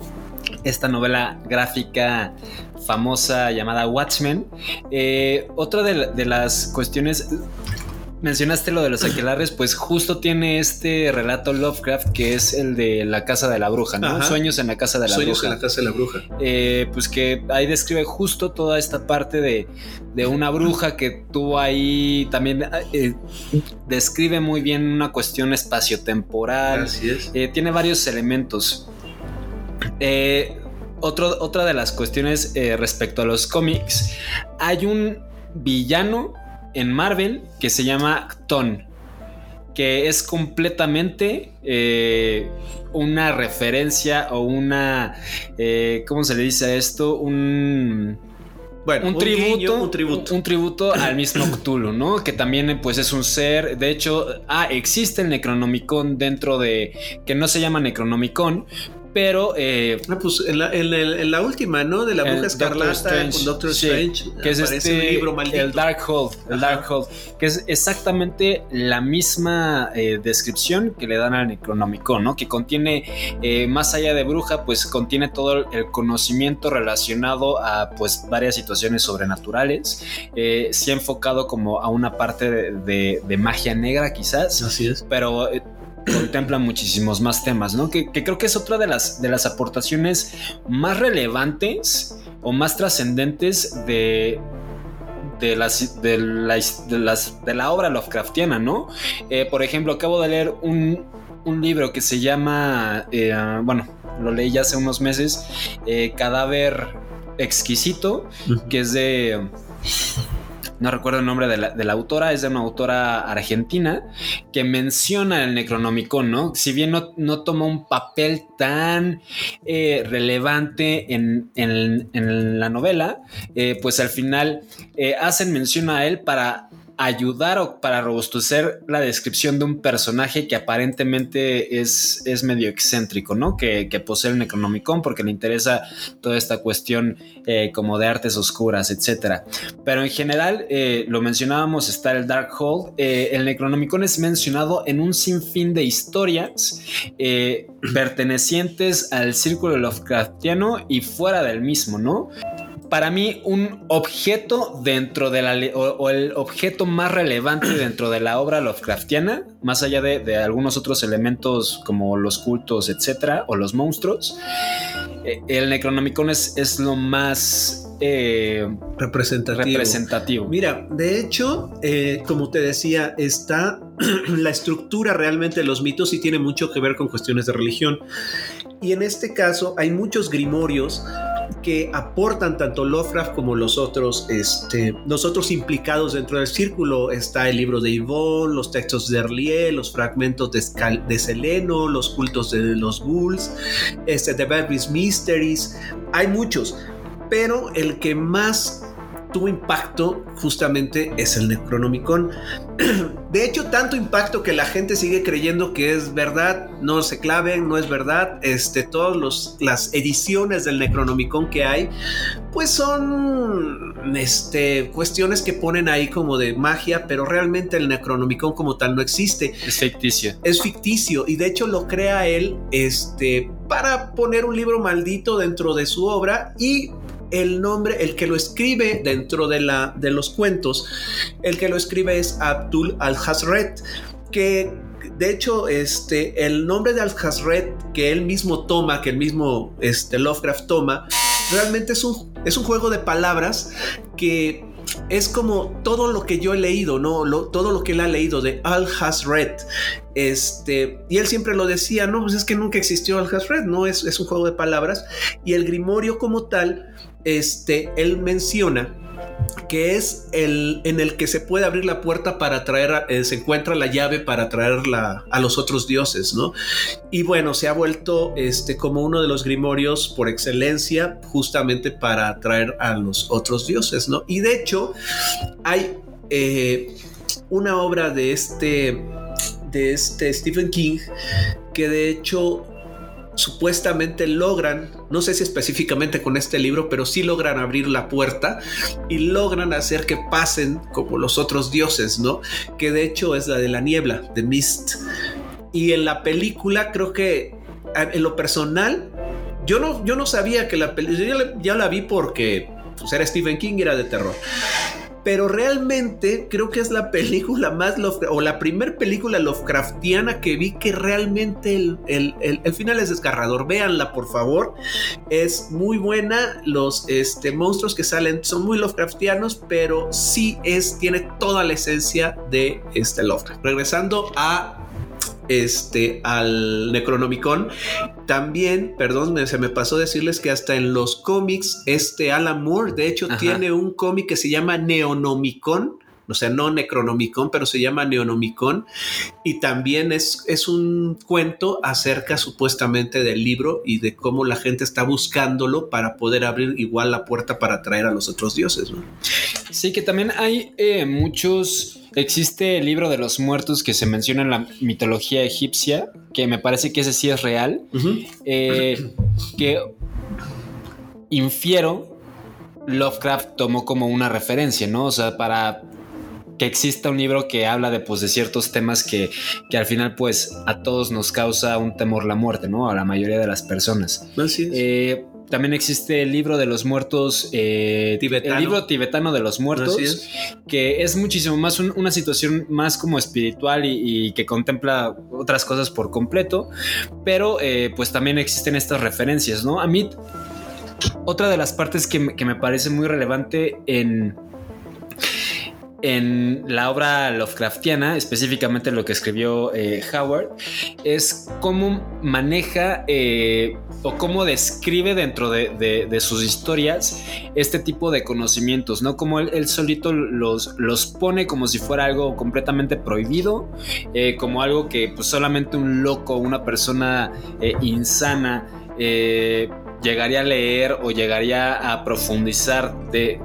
Speaker 1: esta novela gráfica famosa llamada Watchmen. Eh, otra de, las cuestiones mencionaste lo de los aquelares, pues justo tiene este relato Lovecraft que es el de la casa de la bruja, ¿no? Sueños en la casa de la
Speaker 2: Sueños
Speaker 1: bruja.
Speaker 2: en la casa de la bruja.
Speaker 1: Eh, pues que ahí describe justo toda esta parte de, una bruja que tuvo ahí también eh, describe muy bien una cuestión espaciotemporal.
Speaker 2: Así es.
Speaker 1: tiene varios elementos. Eh, otra de las cuestiones eh, respecto a los cómics, hay un villano en Marvel que se llama Ton, que es completamente eh, una referencia o una, ¿cómo se le dice a esto? Un...
Speaker 2: Bueno,
Speaker 1: un, tributo, un, tributo, un, tributo. al mismo Cthulhu, ¿no? Que también pues es un ser, de hecho, ah, existe el Necronomicon dentro de, que no se llama Necronomicon, pero eh,
Speaker 2: ah, pues en la, última, ¿no? De la bruja escarlata con Doctor Strange,
Speaker 1: que es este libro maldito. el Dark Hold, el Dark Hold, que es exactamente la misma eh, descripción que le dan al Necronomicon, ¿no? Que contiene eh, más allá de bruja, pues contiene todo el conocimiento relacionado a pues varias situaciones sobrenaturales, sí enfocado como a una parte de, de magia negra quizás,
Speaker 2: así es,
Speaker 1: pero contempla muchísimos más temas, ¿no? Que, creo que es otra de las, de las aportaciones más relevantes o más trascendentes de, de, las, de, las, de la obra Lovecraftiana, ¿no? Eh, por ejemplo, acabo de leer un, libro que se llama, eh, bueno, lo leí ya hace unos meses, eh, Cadáver Exquisito, que es de no recuerdo el nombre de la, autora, es de una autora argentina que menciona el Necronomicon, ¿no? Si bien no, toma un papel tan eh, relevante en, la novela, eh, pues al final eh, hacen mención a él para ayudar o para robustecer la descripción de un personaje que aparentemente es, es medio excéntrico, ¿no? Que, posee el Necronomicon porque le interesa toda esta cuestión eh, como de artes oscuras, etcétera. Pero en general, eh, lo mencionábamos, está el Dark Hole. Eh, el Necronomicon es mencionado en un sinfín de historias pertenecientes al círculo Lovecraftiano y fuera del mismo, ¿no? Para mí un objeto dentro de la o, el objeto más relevante dentro de la obra Lovecraftiana, más allá de, algunos otros elementos como los cultos, etcétera, o los monstruos. Eh, el Necronomicon es, es lo más eh,
Speaker 2: representativo.
Speaker 1: representativo.
Speaker 2: Mira, de hecho, eh, como te decía, está la estructura realmente de los mitos y tiene mucho que ver con cuestiones de religión. Y en este caso hay muchos grimorios que aportan tanto Lovecraft como los otros, este, implicados dentro del círculo. Está el libro de Yvonne, los textos de Erlier, los fragmentos de, de Seleno, los cultos de los Ghouls, este, The Baby's Mysteries. Hay muchos, pero el que más tuvo impacto justamente es el Necronomicon. De hecho, tanto impacto que la gente sigue creyendo que es verdad, no se claven, no es verdad. Este, todas las ediciones del Necronomicon que hay, pues son este, cuestiones que ponen ahí como de magia, pero realmente el Necronomicon como tal no existe.
Speaker 1: Es ficticio.
Speaker 2: Es ficticio y de hecho lo crea él este, para poner un libro maldito dentro de su obra y el nombre, el que lo escribe dentro de, la, de los cuentos, el que lo escribe es Abdul al-Hazret, que de hecho, este, el nombre de Alhazred que él mismo toma, que el mismo este, Lovecraft toma, realmente es un, es un juego de palabras que es como todo lo que yo he leído, ¿no? todo lo que él ha leído de Al Hazred. Este, y él siempre lo decía, no, pues es que nunca existió Al Hazred, no es, es un juego de palabras. Y el Grimorio como tal, este, él menciona que es el en el que se puede abrir la puerta para traer, eh, se encuentra la llave para traerla a los otros dioses, ¿no? Y bueno, se ha vuelto este como uno de los grimorios por excelencia justamente para traer a los otros dioses, ¿no? Y de hecho hay eh, una obra de este de este Stephen King que de hecho supuestamente logran, no sé si específicamente con este libro, pero sí logran abrir la puerta y logran hacer que pasen como los otros dioses, ¿no? Que de hecho es la de la niebla, de Mist. Y en la película creo que en lo personal, yo no, yo no sabía que la película, ya la vi porque pues, era Stephen King era de terror pero realmente creo que es la película más o la primer película Lovecraftiana que vi que realmente el, final es desgarrador. Véanla, por favor. Es muy buena. Los este, monstruos que salen son muy Lovecraftianos, pero sí es, tiene toda la esencia de este Lovecraft. Regresando a este, al Necronomicon. También, perdón, se me pasó decirles que hasta en los cómics, este Alan Moore, de hecho, tiene un cómic que se llama Neonomicon. O sea, no Necronomicon, pero se llama Neonomicon. Y también es, es un cuento acerca supuestamente del libro y de cómo la gente está buscándolo para poder abrir igual la puerta para atraer a los otros dioses.
Speaker 1: Sí, que también hay eh, muchos Existe el libro de los muertos que se menciona en la mitología egipcia, que me parece que ese sí es real, eh, que infiero Lovecraft tomó como una referencia, ¿no? O sea, para que exista un libro que habla de, pues, de ciertos temas que, que, al final pues a todos nos causa un temor la muerte, ¿no? A la mayoría de las personas.
Speaker 2: Así
Speaker 1: eh, también existe el libro de los muertos, eh, el libro tibetano de los muertos, que es muchísimo más una situación más como espiritual y, que contempla otras cosas por completo, pero eh, pues también existen estas referencias, ¿no? A mí, otra de las partes que, que me parece muy relevante en en la obra Lovecraftiana, específicamente lo que escribió eh, Howard, es cómo maneja eh, o cómo describe dentro de, sus historias este tipo de conocimientos, ¿no? Como él, solito los, pone como si fuera algo completamente prohibido, eh, como algo que pues, solamente un loco, una persona insana, llegaría a leer o llegaría a profundizar de,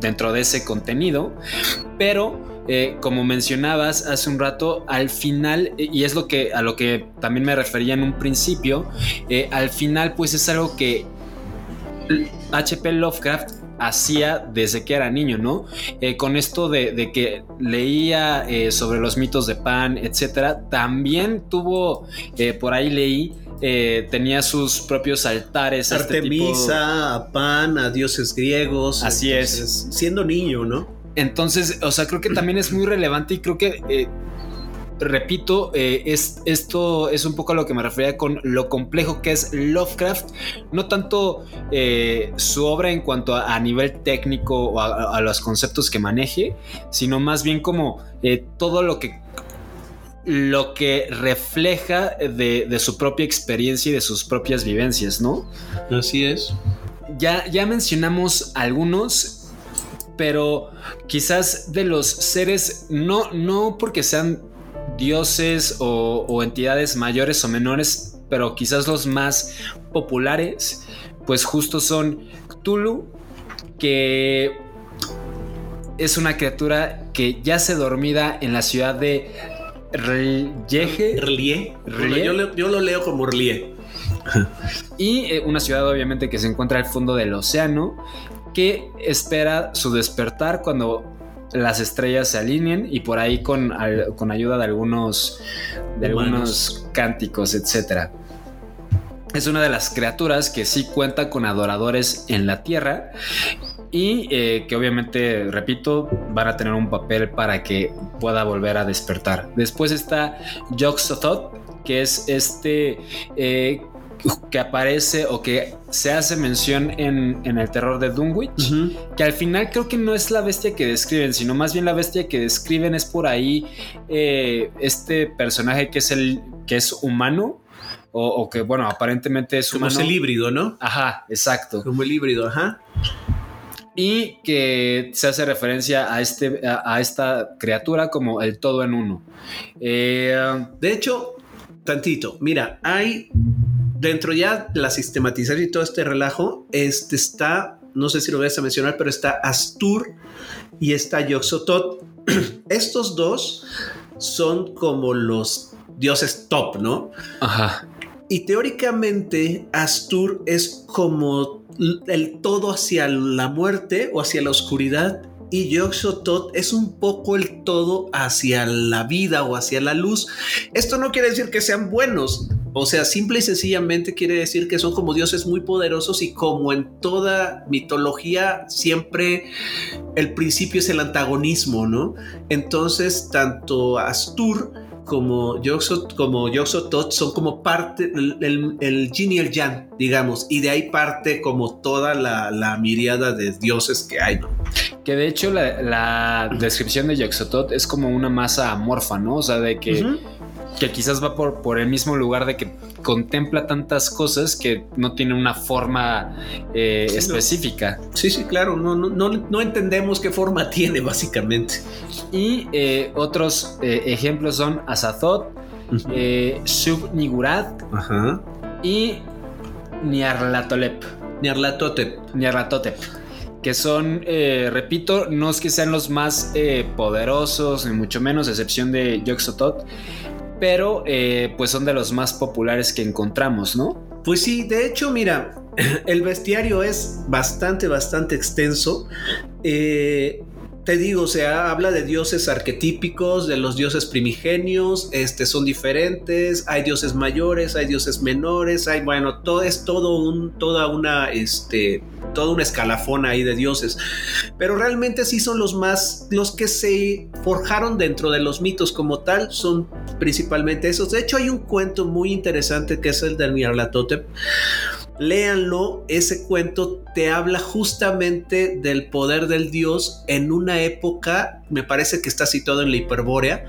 Speaker 1: dentro de ese contenido, pero eh, como mencionabas hace un rato, al final, y es lo que a lo que también me refería en un principio, eh, al final pues es algo que HP Lovecraft hacía desde que era niño, ¿no? Eh, con esto de, que leía sobre los mitos de Pan, etcétera, también tuvo, por ahí leí, eh, tenía sus propios altares.
Speaker 2: Este Artemisa, a Pan, a dioses griegos.
Speaker 1: Así es.
Speaker 2: Siendo niño, ¿no?
Speaker 1: Entonces, o sea, creo que también es muy relevante y creo que... Eh, repito, eh, es, esto es un poco a lo que me refería con lo complejo que es Lovecraft, no tanto su obra en cuanto a, nivel técnico o a, los conceptos que maneje, sino más bien como todo lo que lo que refleja de, su propia experiencia y de sus propias vivencias, ¿no?
Speaker 2: Así es.
Speaker 1: Ya, ya mencionamos algunos, pero quizás de los seres, no, no porque sean dioses o, o entidades mayores o menores, pero quizás los más populares, pues justo son Cthulhu, que es una criatura que yace dormida en la ciudad de Rieje.
Speaker 2: Rlie. Yo, lo leo como Rlie.
Speaker 1: y eh, una ciudad obviamente que se encuentra al fondo del océano que espera su despertar cuando las estrellas se alineen y por ahí con, con ayuda de algunos, de algunos cánticos, etc. Es una de las criaturas que sí cuenta con adoradores en la tierra y eh, que obviamente, repito, van a tener un papel para que pueda volver a despertar. Después está Yog-Sothoth, que es este eh, que aparece o que se hace mención en, en el terror de Dunwich, que al final creo que no es la bestia que describen, sino más bien la bestia que describen es por ahí eh, este personaje que es el que es humano. O, o que, bueno, aparentemente es
Speaker 2: Como
Speaker 1: humano.
Speaker 2: es el híbrido, ¿no?
Speaker 1: Ajá, exacto.
Speaker 2: Como el híbrido, ajá.
Speaker 1: Y que se hace referencia a, este, a, esta criatura como el todo en uno. Eh,
Speaker 2: De hecho, tantito, mira, hay dentro ya de la sistematización y todo este relajo, este está, no sé si lo vas a mencionar, pero está Astur y está Yoxotot. Estos dos son como los dioses top, ¿no?
Speaker 1: ajá.
Speaker 2: Y teóricamente Astur es como el todo hacia la muerte o hacia la oscuridad y Yoxotot es un poco el todo hacia la vida o hacia la luz. Esto no quiere decir que sean buenos, o sea, simple y sencillamente quiere decir que son como dioses muy poderosos y como en toda mitología siempre el principio es el antagonismo, ¿no? Entonces, tanto Astur como Yoxot, como Yoxotot son como parte, el, el, el yin y el yang, digamos, y de ahí parte como toda la, la miriada de dioses que hay, ¿no?
Speaker 1: Que de hecho la, la descripción de Yoxotot es como una masa amorfa, ¿no? O sea, de que. Que quizás va por, por el mismo lugar de que contempla tantas cosas que no tiene una forma eh,
Speaker 2: Sí, no.
Speaker 1: específica.
Speaker 2: Sí, sí, claro, no, no, no, no entendemos qué forma tiene, básicamente.
Speaker 1: Y eh, otros eh, ejemplos son Shub-Nigurat
Speaker 2: Ajá.
Speaker 1: y Nyarlathotep.
Speaker 2: Nyarlathotep.
Speaker 1: Nyarlathotep. Que son, eh, repito, no es que sean los más eh, poderosos, ni mucho menos, a excepción de Yoxotot, pero eh, pues son de los más populares que encontramos, ¿no?
Speaker 2: Pues sí, de hecho, mira, el bestiario es bastante, bastante extenso. Eh, te digo, o sea, habla de dioses arquetípicos, de los dioses primigenios, este, son diferentes, hay dioses mayores, hay dioses menores, hay, bueno, todo es todo un, toda una, este, toda una escalafón ahí de dioses. Pero realmente sí son los más, los que se forjaron dentro de los mitos como tal, son principalmente esos. De hecho, hay un cuento muy interesante que es el del Nyarlathotep. Léanlo, ese cuento te habla justamente del poder del dios en una época, me parece que está situado en la Hiperbórea.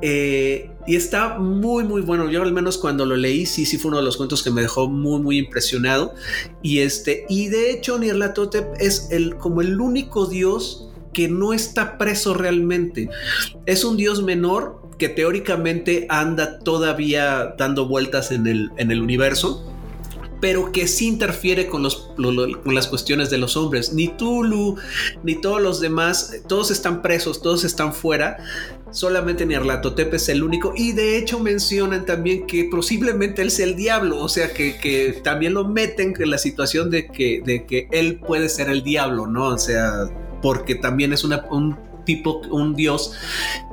Speaker 2: Eh, y está muy muy bueno. Yo al menos cuando lo leí, sí, sí fue uno de los cuentos que me dejó muy muy impresionado. Y este, y de hecho Nyarlathotep es el como el único dios que no está preso realmente. Es un dios menor que teóricamente anda todavía dando vueltas en el, en el universo pero que sí interfiere con, los, lo, lo, con las cuestiones de los hombres. Ni Tulu, ni todos los demás, todos están presos, todos están fuera. Solamente Nyarlathotep es el único. Y de hecho mencionan también que posiblemente él sea el diablo. O sea, que, que también lo meten en la situación de que, de que él puede ser el diablo, ¿no? O sea, porque también es una, un tipo, un dios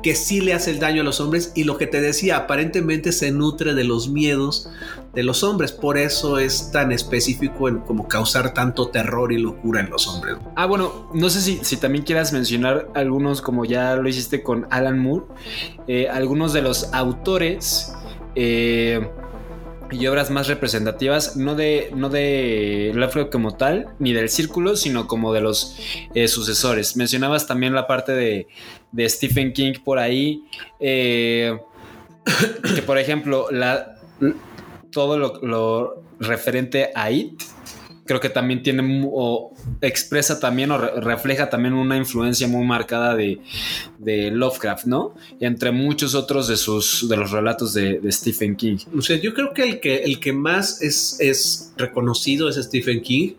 Speaker 2: que sí le hace el daño a los hombres. Y lo que te decía, aparentemente se nutre de los miedos de los hombres. Por eso es tan específico en como causar tanto terror y locura en los hombres.
Speaker 1: Ah, bueno, no sé si, si también quieras mencionar algunos, como ya lo hiciste con Alan Moore, eh, algunos de los autores eh, y obras más representativas, no de, no de como tal, ni del círculo, sino como de los eh, sucesores. Mencionabas también la parte de, de Stephen King por ahí, eh, que por ejemplo, todo lo, referente a It, creo que también tiene expresa también o re refleja también una influencia muy marcada de, Lovecraft, ¿no? Entre muchos otros de sus de los relatos de, Stephen King.
Speaker 2: O sea, yo creo que el que, el que más es, es reconocido es Stephen King.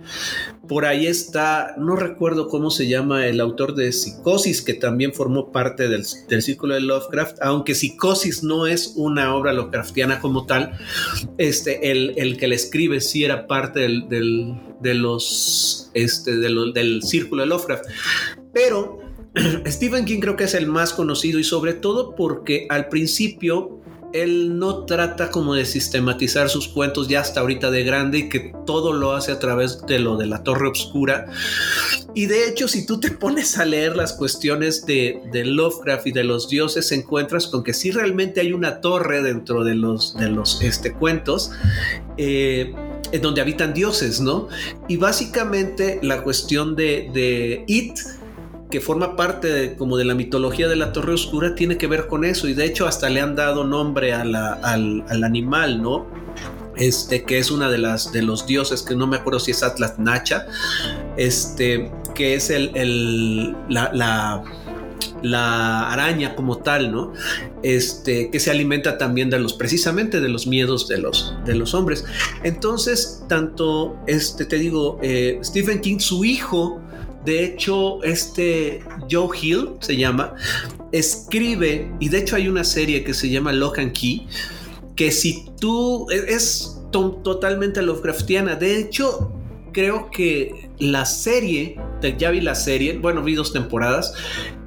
Speaker 2: Por ahí está, no recuerdo cómo se llama el autor de Psicosis, que también formó parte del, del círculo de Lovecraft, aunque Psicosis no es una obra Lovecraftiana como tal, este, el, el que le escribe sí era parte del, de los, este, de del círculo de Lovecraft. Pero Stephen King creo que es el más conocido y sobre todo porque al principio él no trata como de sistematizar sus cuentos ya hasta ahorita de grande y que todo lo hace a través de lo de la Torre Oscura. Y de hecho, si tú te pones a leer las cuestiones de, de Lovecraft y de los dioses, encuentras con que sí realmente hay una torre dentro de los, de los este, cuentos. Eh, en donde habitan dioses, ¿no? Y básicamente la cuestión de, de It que forma parte como de la mitología de la Torre Oscura tiene que ver con eso y de hecho hasta le han dado nombre al, al, animal, ¿no? Este que es una de las de los dioses que no me acuerdo si es Atlas Nacha, este que es el, el la la araña como tal, ¿no? Este, que se alimenta también de los, precisamente de los miedos de los, de los hombres. Entonces, tanto, este, te digo, eh, Stephen King, su hijo, de hecho, este Joe Hill se llama, escribe, y de hecho hay una serie que se llama Lock and Key, que si tú, es to totalmente Lovecraftiana, de hecho, creo que la serie, ya vi la serie, bueno, vi dos temporadas,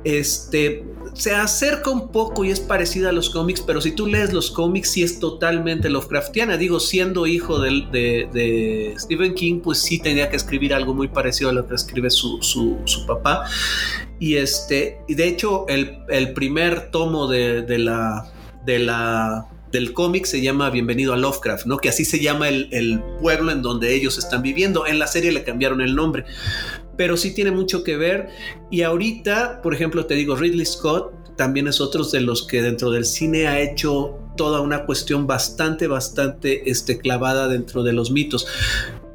Speaker 2: este, se acerca un poco y es parecida a los cómics, pero si tú lees los cómics sí es totalmente Lovecraftiana. Digo, siendo hijo de, Stephen King, pues sí tenía que escribir algo muy parecido a lo que escribe su, su, su papá. Y este, y de hecho, el, el primer tomo de, de la de la del cómic se llama Bienvenido a Lovecraft, ¿no? Que así se llama el, pueblo en donde ellos están viviendo. En la serie le cambiaron el nombre, pero sí tiene mucho que ver. Y ahorita, por ejemplo, te digo, Ridley Scott también es otro de los que dentro del cine ha hecho toda una cuestión bastante, bastante este, clavada dentro de los mitos.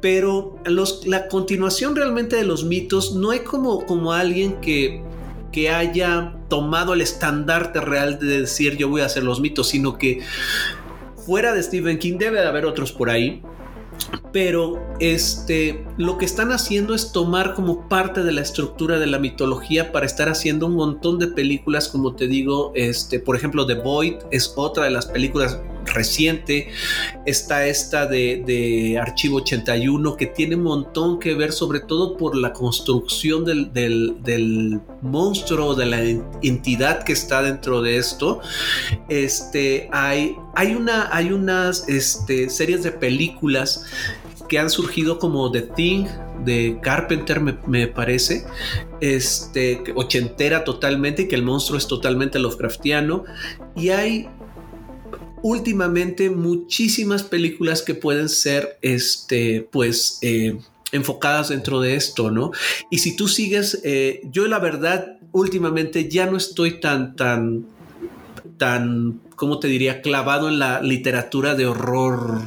Speaker 2: Pero la continuación realmente de los mitos no hay como, como alguien que que haya tomado el estandarte real de decir yo voy a hacer los mitos, sino que fuera de Stephen King debe de haber otros por ahí. Pero este, lo que están haciendo es tomar como parte de la estructura de la mitología para estar haciendo un montón de películas, como te digo, este, por ejemplo, The Void es otra de las películas reciente. Está esta de, de, Archivo 81 que tiene un montón que ver sobre todo por la construcción del, del, del monstruo, de la entidad que está dentro de esto. Este, hay, hay, una, hay unas este, series de películas que han surgido como The Thing de Carpenter me, me, parece este ochentera totalmente y que el monstruo es totalmente Lovecraftiano y hay últimamente muchísimas películas que pueden ser, este, pues, eh, enfocadas dentro de esto, ¿no? Y si tú sigues, eh, yo la verdad, últimamente ya no estoy tan, tan, tan, ¿cómo te diría?, clavado en la literatura de horror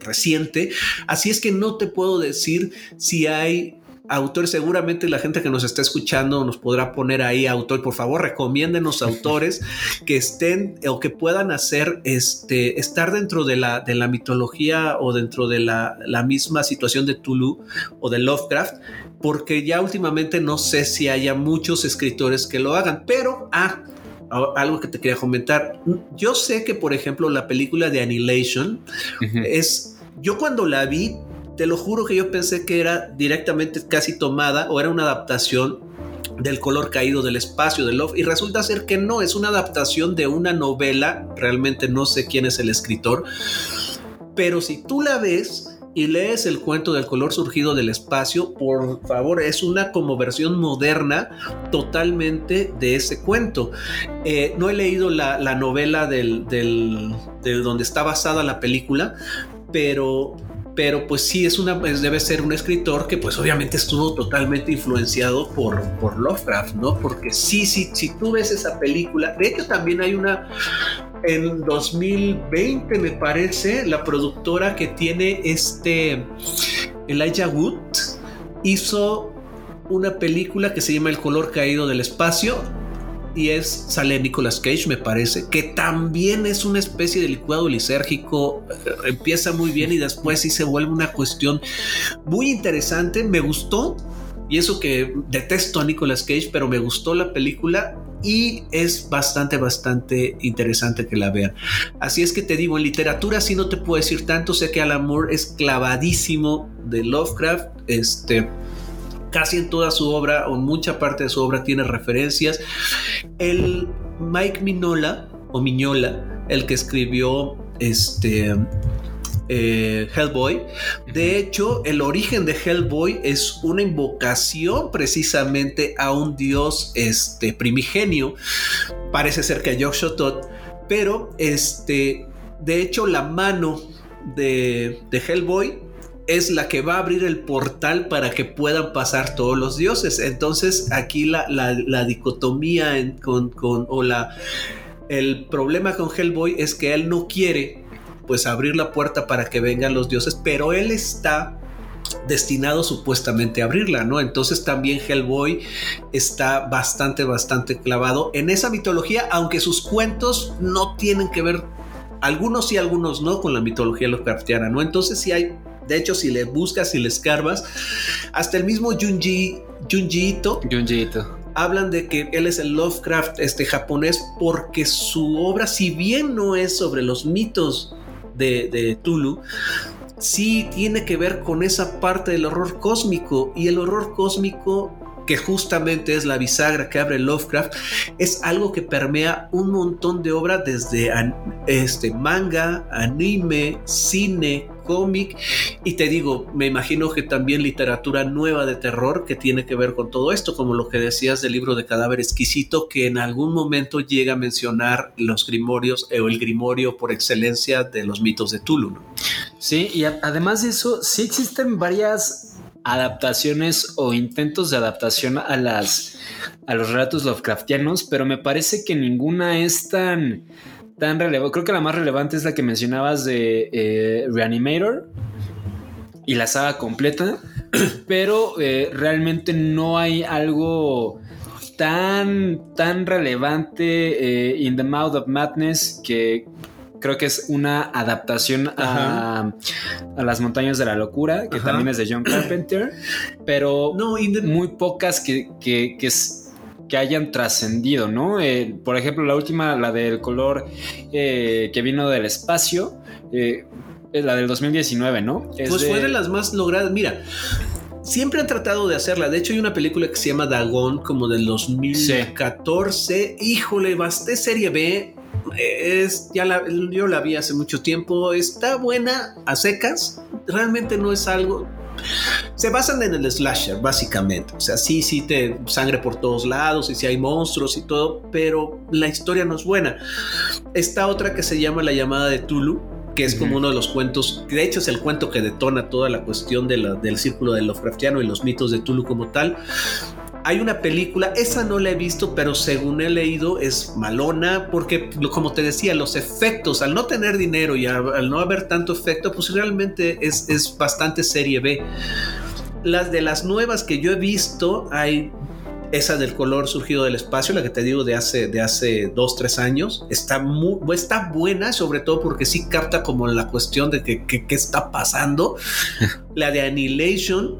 Speaker 2: reciente. Así es que no te puedo decir si hay autores, seguramente la gente que nos está escuchando nos podrá poner ahí autor, por favor, recomiéndenos autores que estén o que puedan hacer este estar dentro de la, de la mitología o dentro de la, la misma situación de Tulu o de Lovecraft, porque ya últimamente no sé si haya muchos escritores que lo hagan, pero ah, algo que te quería comentar. Yo sé que, por ejemplo, la película de Annihilation uh -huh. es. Yo cuando la vi, te lo juro que yo pensé que era directamente casi tomada o era una adaptación del color caído del espacio de Love y resulta ser que no, es una adaptación de una novela, realmente no sé quién es el escritor, pero si tú la ves y lees el cuento del color surgido del espacio, por favor, es una como versión moderna totalmente de ese cuento. Eh, no he leído la, la novela del, del, de donde está basada la película, pero pero pues sí es una pues debe ser un escritor que pues obviamente estuvo totalmente influenciado por, por Lovecraft, ¿no? Porque sí, sí, si tú ves esa película, de hecho también hay una en 2020 me parece, la productora que tiene este Elijah Wood hizo una película que se llama El color caído del espacio y es sale Nicolas Cage me parece que también es una especie de licuado lisérgico empieza muy bien y después sí se vuelve una cuestión muy interesante. Me gustó y eso que detesto a Nicolas Cage pero me gustó la película y es bastante bastante interesante que la vean. Así es que te digo en literatura sí no te puedo decir tanto sé que Alan Moore es clavadísimo de Lovecraft este casi en toda su obra o mucha parte de su obra tiene referencias. El Mike Minola o Miñola, el que escribió este eh, Hellboy. De hecho, el origen de Hellboy es una invocación precisamente a un dios este, primigenio. Parece ser que a Yog-Sothoth, pero este, de hecho, la mano de, de Hellboy es la que va a abrir el portal para que puedan pasar todos los dioses. Entonces aquí la, la, dicotomía con, con, o la, el problema con Hellboy es que él no quiere pues abrir la puerta para que vengan los dioses, pero él está destinado supuestamente a abrirla, ¿no? Entonces también Hellboy está bastante, bastante clavado en esa mitología, aunque sus cuentos no tienen que ver, algunos sí, algunos no, con la mitología Lovecraftiana, ¿no? Entonces sí hay, de hecho, si le buscas, y le escarbas, hasta el mismo Junji, Junji Ito,
Speaker 1: Junji Ito.
Speaker 2: hablan de que él es el Lovecraft este japonés porque su obra si bien no es sobre los mitos de, Tulu, sí tiene que ver con esa parte del horror cósmico. Y el horror cósmico que justamente es la bisagra que abre Lovecraft, es algo que permea un montón de obras desde este, manga, anime, cine, cómic y te digo, me imagino que también literatura nueva de terror que tiene que ver con todo esto, como lo que decías del libro de cadáver exquisito que en algún momento llega a mencionar los grimorios o el grimorio por excelencia de los mitos de Tulu.
Speaker 1: Sí, y además de eso, sí existen varias adaptaciones o intentos de adaptación a las a los relatos Lovecraftianos, pero me parece que ninguna es tan tan relevante. Creo que la más relevante es la que mencionabas de eh, Reanimator y la saga completa, pero eh, realmente no hay algo tan, tan relevante eh, in the Mouth of Madness que creo que es una adaptación a, Las Montañas de la Locura, que también es de John Carpenter, pero no, muy pocas que, que, que, que hayan trascendido, ¿no? Eh, por ejemplo, la última, la del color eh, que vino del espacio, eh, es la del 2019, ¿no?
Speaker 2: pues fue de las más logradas. Mira, siempre han tratado de hacerla. De hecho, hay una película que se llama Dagon, como del 2014. Híjole, basté serie B. Es, ya la, yo la vi hace mucho tiempo. Está buena a secas. Realmente no es algo se basan en el slasher, básicamente. O sea, sí, sí te sangre por todos lados y sí hay monstruos y todo, pero la historia no es buena. Esta otra que se llama La llamada de Tulu, que es como uno de los cuentos, de hecho es el cuento que detona toda la cuestión del círculo de Lovecraftiano y los mitos de Tulu como tal. Hay una película, esa no la he visto, pero según he leído es malona, porque como te decía, los efectos, al no tener dinero y al no haber tanto efecto, pues realmente es, es bastante serie B. Las de las nuevas que yo he visto, hay esa del color surgido del espacio, la que te digo de hace, de hace dos, tres años, está, muy, está buena, sobre todo porque sí capta como la cuestión de que, qué está pasando. la de Annihilation,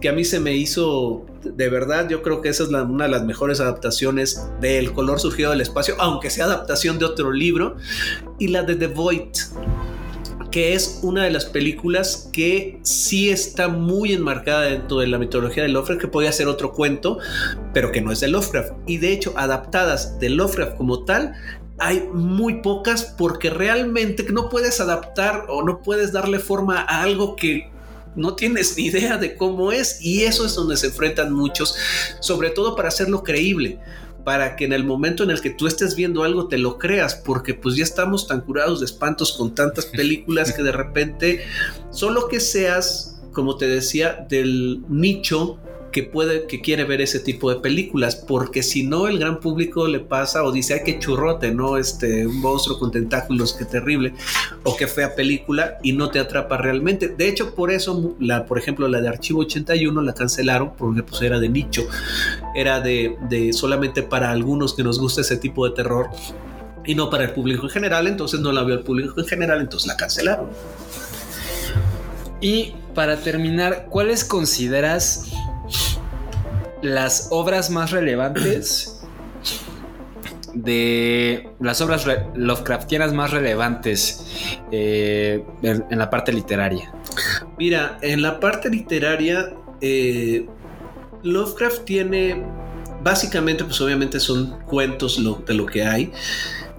Speaker 2: que a mí se me hizo de verdad, yo creo que esa es una de las mejores adaptaciones del color surgido del espacio, aunque sea adaptación de otro libro, y la de The Void, que es una de las películas que sí está muy enmarcada dentro de la mitología de Lovecraft, que podía ser otro cuento, pero que no es de Lovecraft. Y de hecho, adaptadas de Lovecraft como tal, hay muy pocas porque realmente no puedes adaptar o no puedes darle forma a algo que no tienes ni idea de cómo es y eso es donde se enfrentan muchos, sobre todo para hacerlo creíble para que en el momento en el que tú estés viendo algo te lo creas, porque pues ya estamos tan curados de espantos con tantas películas que de repente, solo que seas, como te decía, del nicho que puede, que quiere ver ese tipo de películas, porque si no el gran público le pasa o dice, ay, qué churrote, ¿no? Este, un monstruo con tentáculos, qué terrible, o qué fea película, y no te atrapa realmente. De hecho, por eso, la, por ejemplo, la de Archivo 81 la cancelaron, porque pues era de nicho, era de, de solamente para algunos que nos gusta ese tipo de terror, y no para el público en general, entonces no la vio el público en general, entonces la cancelaron.
Speaker 1: Y para terminar, ¿cuáles consideras las obras más relevantes de las obras Lovecraftianas más relevantes eh, en, la parte literaria?
Speaker 2: Mira, en la parte literaria, eh, Lovecraft tiene, básicamente, pues obviamente son cuentos de lo que hay.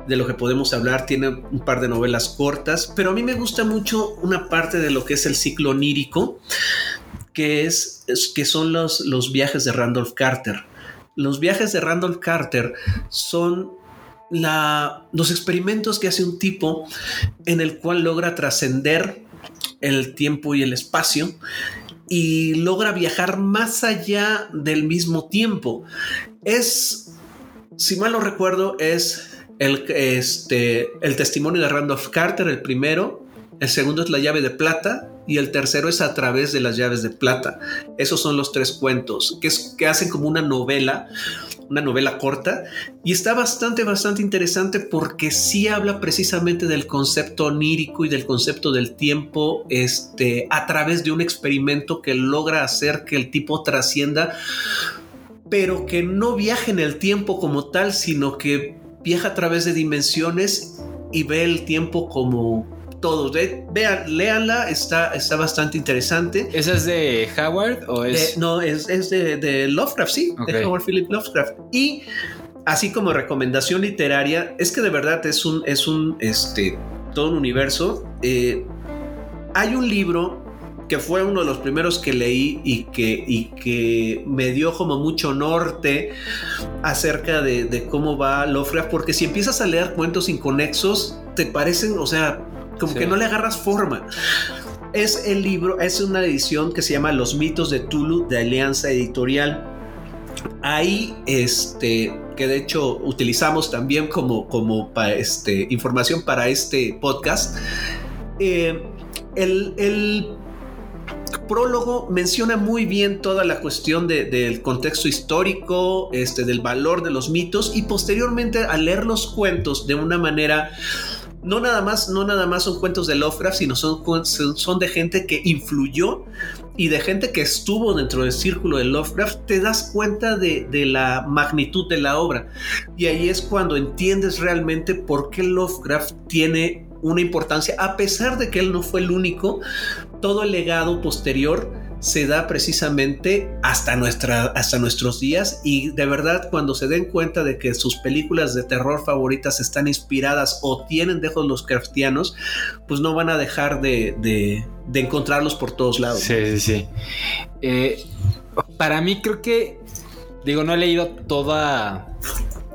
Speaker 2: de lo que podemos hablar. Tiene un par de novelas cortas, pero a mí me gusta mucho una parte de lo que es el ciclo onírico, que, es, que son los, los viajes de Randolph Carter. Los viajes de Randolph Carter son la, los experimentos que hace un tipo en el cual logra trascender el tiempo y el espacio y logra viajar más allá del mismo tiempo. Es, si mal no recuerdo, es el, este, el testimonio de Randolph Carter, el primero. El segundo es la llave de plata y el tercero es a través de las llaves de plata. Esos son los tres cuentos que, hacen como una novela, una novela corta y está bastante, bastante interesante porque sí habla precisamente del concepto onírico y del concepto del tiempo este, a través de un experimento que logra hacer que el tipo trascienda, pero que no viaje en el tiempo como tal, sino que viaja a través de dimensiones y ve el tiempo como todo. Ve- vean, léanla, está, está bastante interesante.
Speaker 1: ¿Esa es de Howard o
Speaker 2: De-
Speaker 1: es.?
Speaker 2: no, es, es de, de Lovecraft, sí, de Howard Philip Lovecraft. Y así como recomendación literaria, es que de verdad es un, es un, este, todo un universo. Eh, hay un libro que fue uno de los primeros que leí y que, y que me dio como mucho norte acerca de, de cómo va Lovecraft, porque si empiezas a leer cuentos inconexos, te parecen, o sea, como
Speaker 1: Sí.
Speaker 2: que no le agarras forma. Es el libro, es una edición que se llama Los mitos de Tulu de Alianza Editorial. Ahí, este, que de hecho utilizamos también como, como este, información para este podcast. eh, el, el prólogo menciona muy bien toda la cuestión de- del contexto histórico, este, del valor de los mitos y posteriormente al leer los cuentos de una manera no nada más, no nada más son cuentos de Lovecraft, sino son, son de gente que influyó y de gente que estuvo dentro del círculo de Lovecraft, te das cuenta de, de la magnitud de la obra. Y ahí es cuando entiendes realmente por qué Lovecraft tiene una importancia, a pesar de que él no fue el único, todo el legado posterior se da precisamente hasta, nuestra, hasta nuestros días y de verdad cuando se den cuenta de que sus películas de terror favoritas están inspiradas o tienen dejos los craftianos, pues no van a dejar de, de- de encontrarlos por todos lados.
Speaker 1: Sí, sí, sí. Eh, para mí creo que, digo, no he leído toda...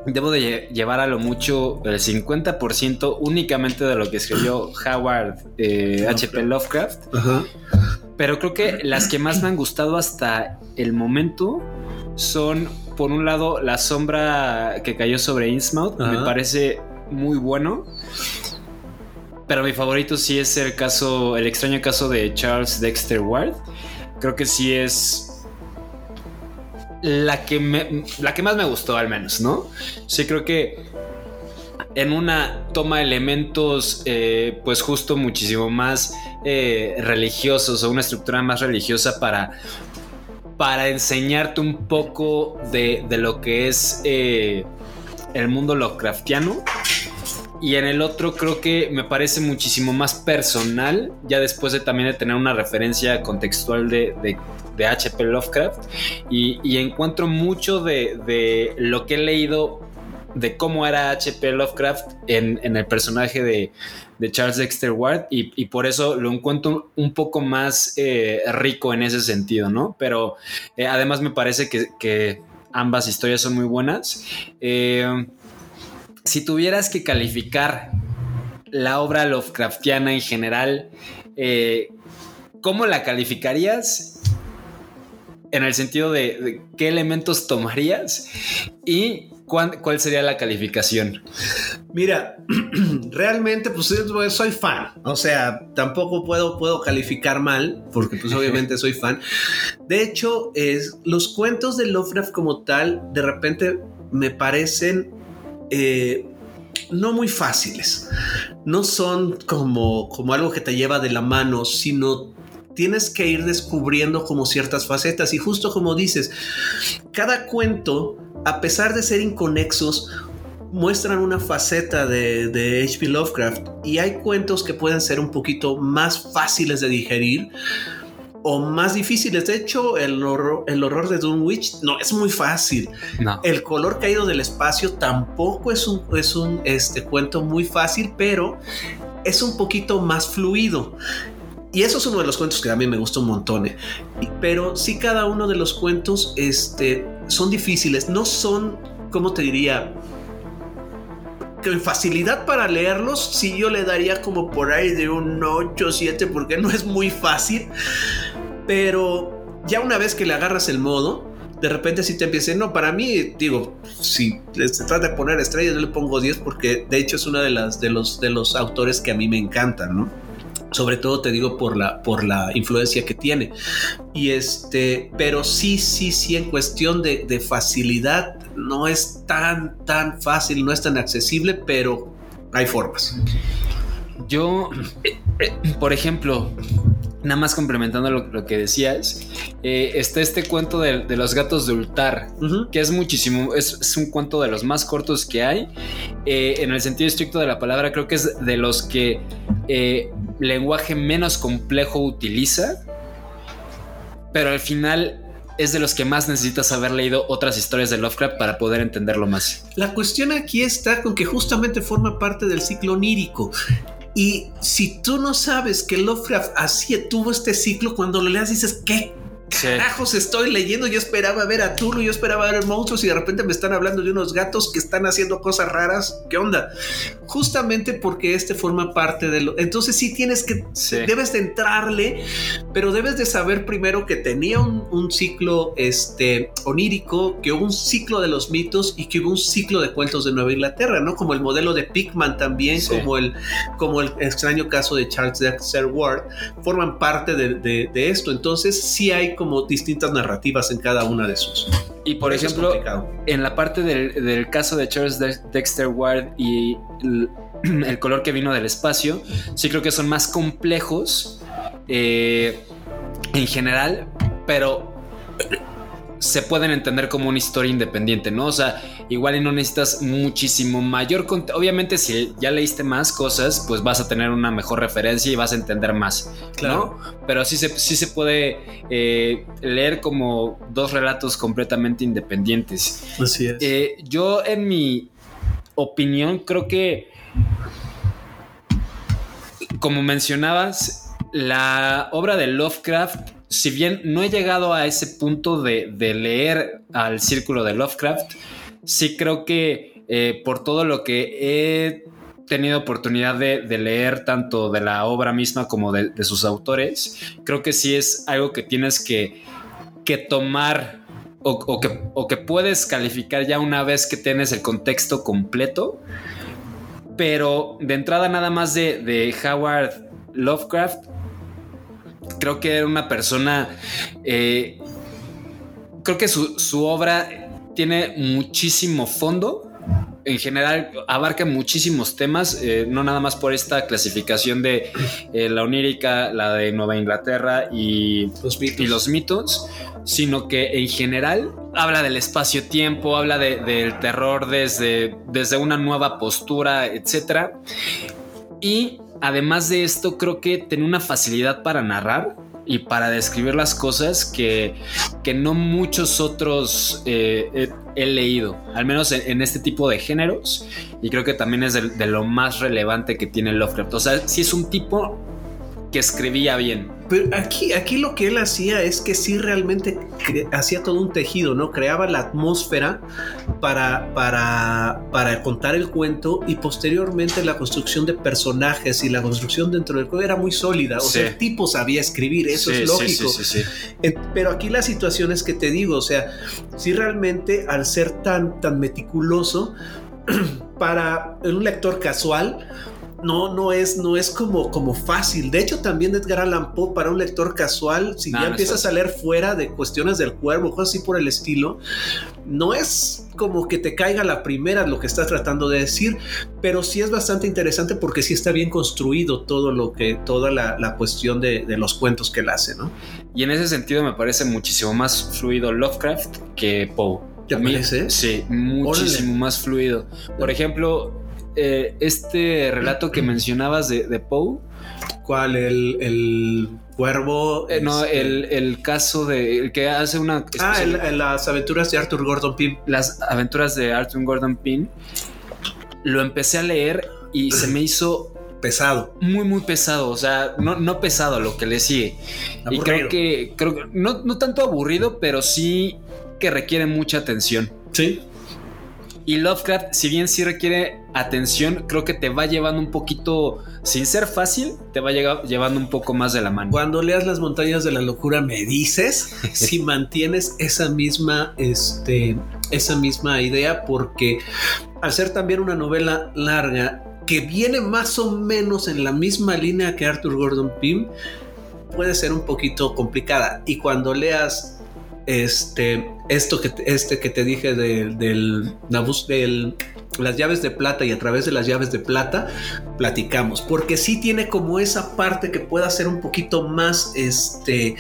Speaker 1: Debo de lle- llevar a lo mucho el 50% únicamente de lo que escribió Howard eh, H.P. Lovecraft.
Speaker 2: Ajá.
Speaker 1: Pero creo que las que más me han gustado hasta el momento son, por un lado, La sombra que cayó sobre Innsmouth. Me
Speaker 2: Ajá.
Speaker 1: parece muy bueno. Pero mi favorito sí es el caso, el extraño caso de Charles Dexter Ward. Creo que sí es la que, me- la que más me gustó, al menos, ¿no? Sí, creo que en una toma elementos, eh, pues justo muchísimo más eh, religiosos o una estructura más religiosa para, para enseñarte un poco de, de lo que es eh, el mundo Lovecraftiano. Y en el otro creo que me parece muchísimo más personal, ya después de también de tener una referencia contextual de, de, de H.P. Lovecraft. Y, y encuentro mucho de, de lo que he leído de cómo era H.P. Lovecraft en, en el personaje de, de Charles Dexter Ward y, y por eso lo encuentro un poco más eh, rico en ese sentido, ¿no? Pero eh, además me parece que, que ambas historias son muy buenas. Eh, si tuvieras que calificar la obra Lovecraftiana en general, ¿cómo la calificarías? En el sentido de, de qué elementos tomarías y cuál sería la calificación.
Speaker 2: Mira, realmente pues soy fan, o sea, tampoco puedo, puedo calificar mal, porque pues obviamente soy fan. De hecho, es, los cuentos de Lovecraft como tal, de repente me parecen eh, no muy fáciles. No son como, como algo que te lleva de la mano, sino tienes que ir descubriendo como ciertas facetas. Y justo como dices, cada cuento, a pesar de ser inconexos, muestran una faceta de, de H.P. Lovecraft y hay cuentos que pueden ser un poquito más fáciles de digerir o más difíciles. De hecho, el horror, el horror de Dunwich no es muy fácil.
Speaker 1: No.
Speaker 2: El color caído del espacio tampoco es un, es un este, cuento muy fácil, pero es un poquito más fluido. Y eso es uno de los cuentos que a mí me gusta un montón. eh. Pero sí cada uno de los cuentos este, son difíciles. No son, ¿cómo te diría? En facilidad para leerlos, sí yo le daría como por ahí de un 8 o 7 porque no es muy fácil. Pero ya una vez que le agarras el modo, de repente si te empieza, no, para mí, digo, si se trata de poner estrellas, yo le pongo 10 porque de hecho es una de las de los de los autores que a mí me encantan, ¿no? Sobre todo te digo por la por la influencia que tiene. Y este, pero sí, sí, sí, en cuestión de, de facilidad, no es tan, tan fácil, no es tan accesible, pero hay formas.
Speaker 1: Yo, eh, eh, por ejemplo, nada más complementando lo, lo que decías, eh, está este cuento de, de los gatos de Ultar, que es muchísimo, es, es un cuento de los más cortos que hay. Eh, en el sentido estricto de la palabra, creo que es de los que eh, lenguaje menos complejo utiliza, pero al final es de los que más necesitas haber leído otras historias de Lovecraft para poder entenderlo más.
Speaker 2: La cuestión aquí está con que justamente forma parte del ciclo onírico. Y si tú no sabes que Lovecraft así tuvo este ciclo, cuando lo leas dices, ¿qué. Carajos estoy leyendo? Yo esperaba ver a Tulu, yo esperaba ver monstruos y de repente me están hablando de unos gatos que están haciendo cosas raras. ¿Qué onda? Justamente porque este forma parte de lo... Entonces sí tienes que...
Speaker 1: Sí.
Speaker 2: Debes de entrarle, pero debes de saber primero que tenía un, un ciclo este, onírico, que hubo un ciclo de los mitos y que hubo un ciclo de cuentos de Nueva Inglaterra, ¿no? Como el modelo de Pickman también,
Speaker 1: Sí.
Speaker 2: como, el, como el extraño caso de Charles Dexter Ward, forman parte de, de- de esto. Entonces sí hay como distintas narrativas en cada una de sus.
Speaker 1: Y por
Speaker 2: Eso
Speaker 1: ejemplo, en la parte del, del caso de Charles De- Dexter Ward y el, el color que vino del espacio, sí creo que son más complejos eh, en general, pero se pueden entender como una historia independiente, ¿no? O sea, igual y no necesitas muchísimo mayor. Obviamente, si ya leíste más cosas, pues vas a tener una mejor referencia y vas a entender más,
Speaker 2: Claro.
Speaker 1: ¿no? Pero sí se, sí se puede eh, leer como dos relatos completamente independientes.
Speaker 2: Así es.
Speaker 1: Eh, yo, en mi opinión, creo que, como mencionabas, la obra de Lovecraft, si bien no he llegado a ese punto de, de leer al círculo de Lovecraft, sí creo que eh, por todo lo que he tenido oportunidad de, de leer tanto de la obra misma como de, de sus autores, creo que sí es algo que tienes que, que tomar o, o que, o que puedes calificar ya una vez que tienes el contexto completo. Pero de entrada nada más de, de Howard Lovecraft, creo que era una persona, eh, creo que su, su obra tiene muchísimo fondo. En general abarca muchísimos temas, eh, no nada más por esta clasificación de eh, la onírica, la de Nueva Inglaterra y
Speaker 2: los mitos.
Speaker 1: y los mitos, sino que en general habla del espacio-tiempo, habla de- del terror desde, desde una nueva postura, etc. Y además de esto, creo que tiene una facilidad para narrar y para describir las cosas que, que no muchos otros eh, he, leído, al menos en, este tipo de géneros. Y creo que también es de, de lo más relevante que tiene Lovecraft. O sea, sí es un tipo que escribía bien.
Speaker 2: Pero aquí, aquí lo que él hacía es que sí realmente hacía todo un tejido, ¿no? Creaba la atmósfera para, para, para contar el cuento y posteriormente la construcción de personajes y la construcción dentro del cuento era muy sólida. O
Speaker 1: Sí.
Speaker 2: sea, el tipo sabía escribir, eso
Speaker 1: Sí,
Speaker 2: es lógico.
Speaker 1: sí, sí, sí.
Speaker 2: En- Pero aquí la situación es que te digo, o sea, si realmente al ser tan, tan meticuloso, para un lector casual, no, no es, no es como, como fácil. De hecho, también Edgar Allan Poe para un lector casual, si
Speaker 1: No,
Speaker 2: ya
Speaker 1: no
Speaker 2: empiezas a leer fuera de cuestiones del cuervo, cosas así por el estilo, no es como que te caiga la primera lo que estás tratando de decir, pero sí es bastante interesante porque sí está bien construido todo lo que, toda la, la cuestión de, de los cuentos que él hace, ¿no?
Speaker 1: Y en ese sentido me parece muchísimo más fluido Lovecraft que Poe.
Speaker 2: ¿Te
Speaker 1: A mí-
Speaker 2: parece?
Speaker 1: Sí, muchísimo más fluido. Por ejemplo, eh, este relato que mencionabas de, de Poe,
Speaker 2: ¿Cuál? El, el cuervo.
Speaker 1: Eh, no,
Speaker 2: este,
Speaker 1: el, el caso de el que hace una
Speaker 2: Ah, el- las aventuras de Arthur Gordon Pym.
Speaker 1: las aventuras de Arthur Gordon Pym. Lo empecé a leer y se me hizo
Speaker 2: Pesado.
Speaker 1: muy muy pesado, o sea, no, no pesado lo que le sigue. Y creo que creo que no, no tanto aburrido, pero sí que requiere mucha atención.
Speaker 2: Sí.
Speaker 1: Y Lovecraft, si bien sí requiere atención, creo que te va llevando un poquito, sin ser fácil, te va llevando un poco más de la mano.
Speaker 2: Cuando leas Las montañas de la locura, me dices si mantienes esa misma, este, esa misma idea, porque al ser también una novela larga que viene más o menos en la misma línea que Arthur Gordon Pym, puede ser un poquito complicada. Y cuando leas este, esto que, te- este que te dije de- del, del- las llaves de plata y a través de las llaves de plata, platicamos, porque sí tiene como esa parte que pueda ser un poquito más este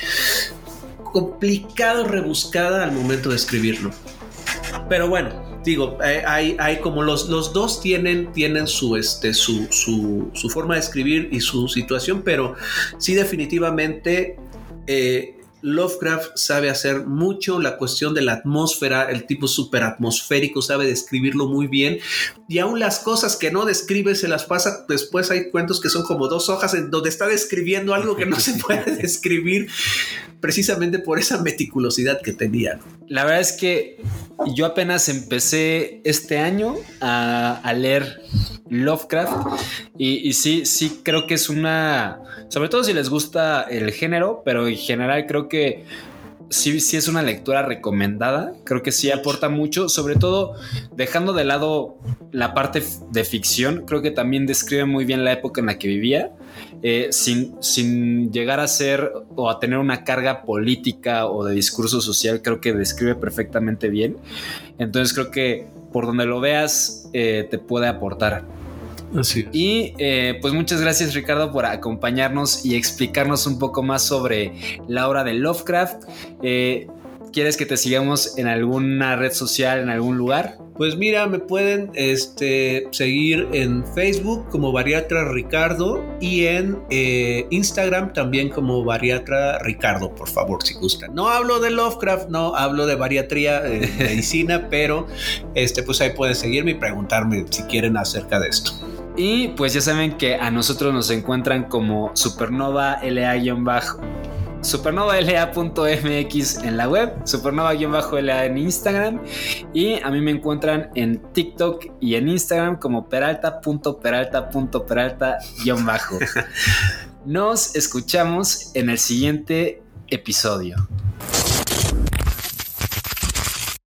Speaker 2: complicado, rebuscada al momento de escribirlo. Pero bueno, digo, eh, hay, hay como los, los dos tienen, tienen su, este, su, su forma de escribir y su situación, pero sí definitivamente eh, Lovecraft sabe hacer mucho la cuestión de la atmósfera, el tipo súper atmosférico, sabe describirlo muy bien. Y aún las cosas que no describe se las pasa. Después hay cuentos que son como dos hojas en donde está describiendo algo que no se puede describir precisamente por esa meticulosidad que tenía.
Speaker 1: La verdad es que yo apenas empecé este año a, a leer Lovecraft y, y sí, sí creo que es una, sobre todo si les gusta el género, pero en general creo que sí, sí es una lectura recomendada, creo que sí aporta mucho, sobre todo dejando de lado la parte de ficción, creo que también describe muy bien la época en la que vivía. eh, sin, sin llegar a ser o a tener una carga política o de discurso social, creo que describe perfectamente bien. Entonces creo que por donde lo veas eh, te puede aportar.
Speaker 2: Así
Speaker 1: Y eh, pues muchas gracias Ricardo por acompañarnos y explicarnos un poco más sobre la obra de Lovecraft. Eh, ¿Quieres que te sigamos en alguna red social, en algún lugar?
Speaker 2: Pues mira, me pueden este, seguir en Facebook como Bariatra Ricardo y en eh, Instagram también como Bariatra Ricardo, por favor, si gustan. No hablo de Lovecraft, no hablo de bariatría, eh, medicina, pero este, pues ahí pueden seguirme y preguntarme si quieren acerca de esto.
Speaker 1: Y pues ya saben que a nosotros nos encuentran como Supernova LA-bajo. supernova.la.mx en la web, supernova-la en Instagram y a mí me encuentran en TikTok y en Instagram como peralta.peralta.peralta-bajo. Nos escuchamos en el siguiente episodio.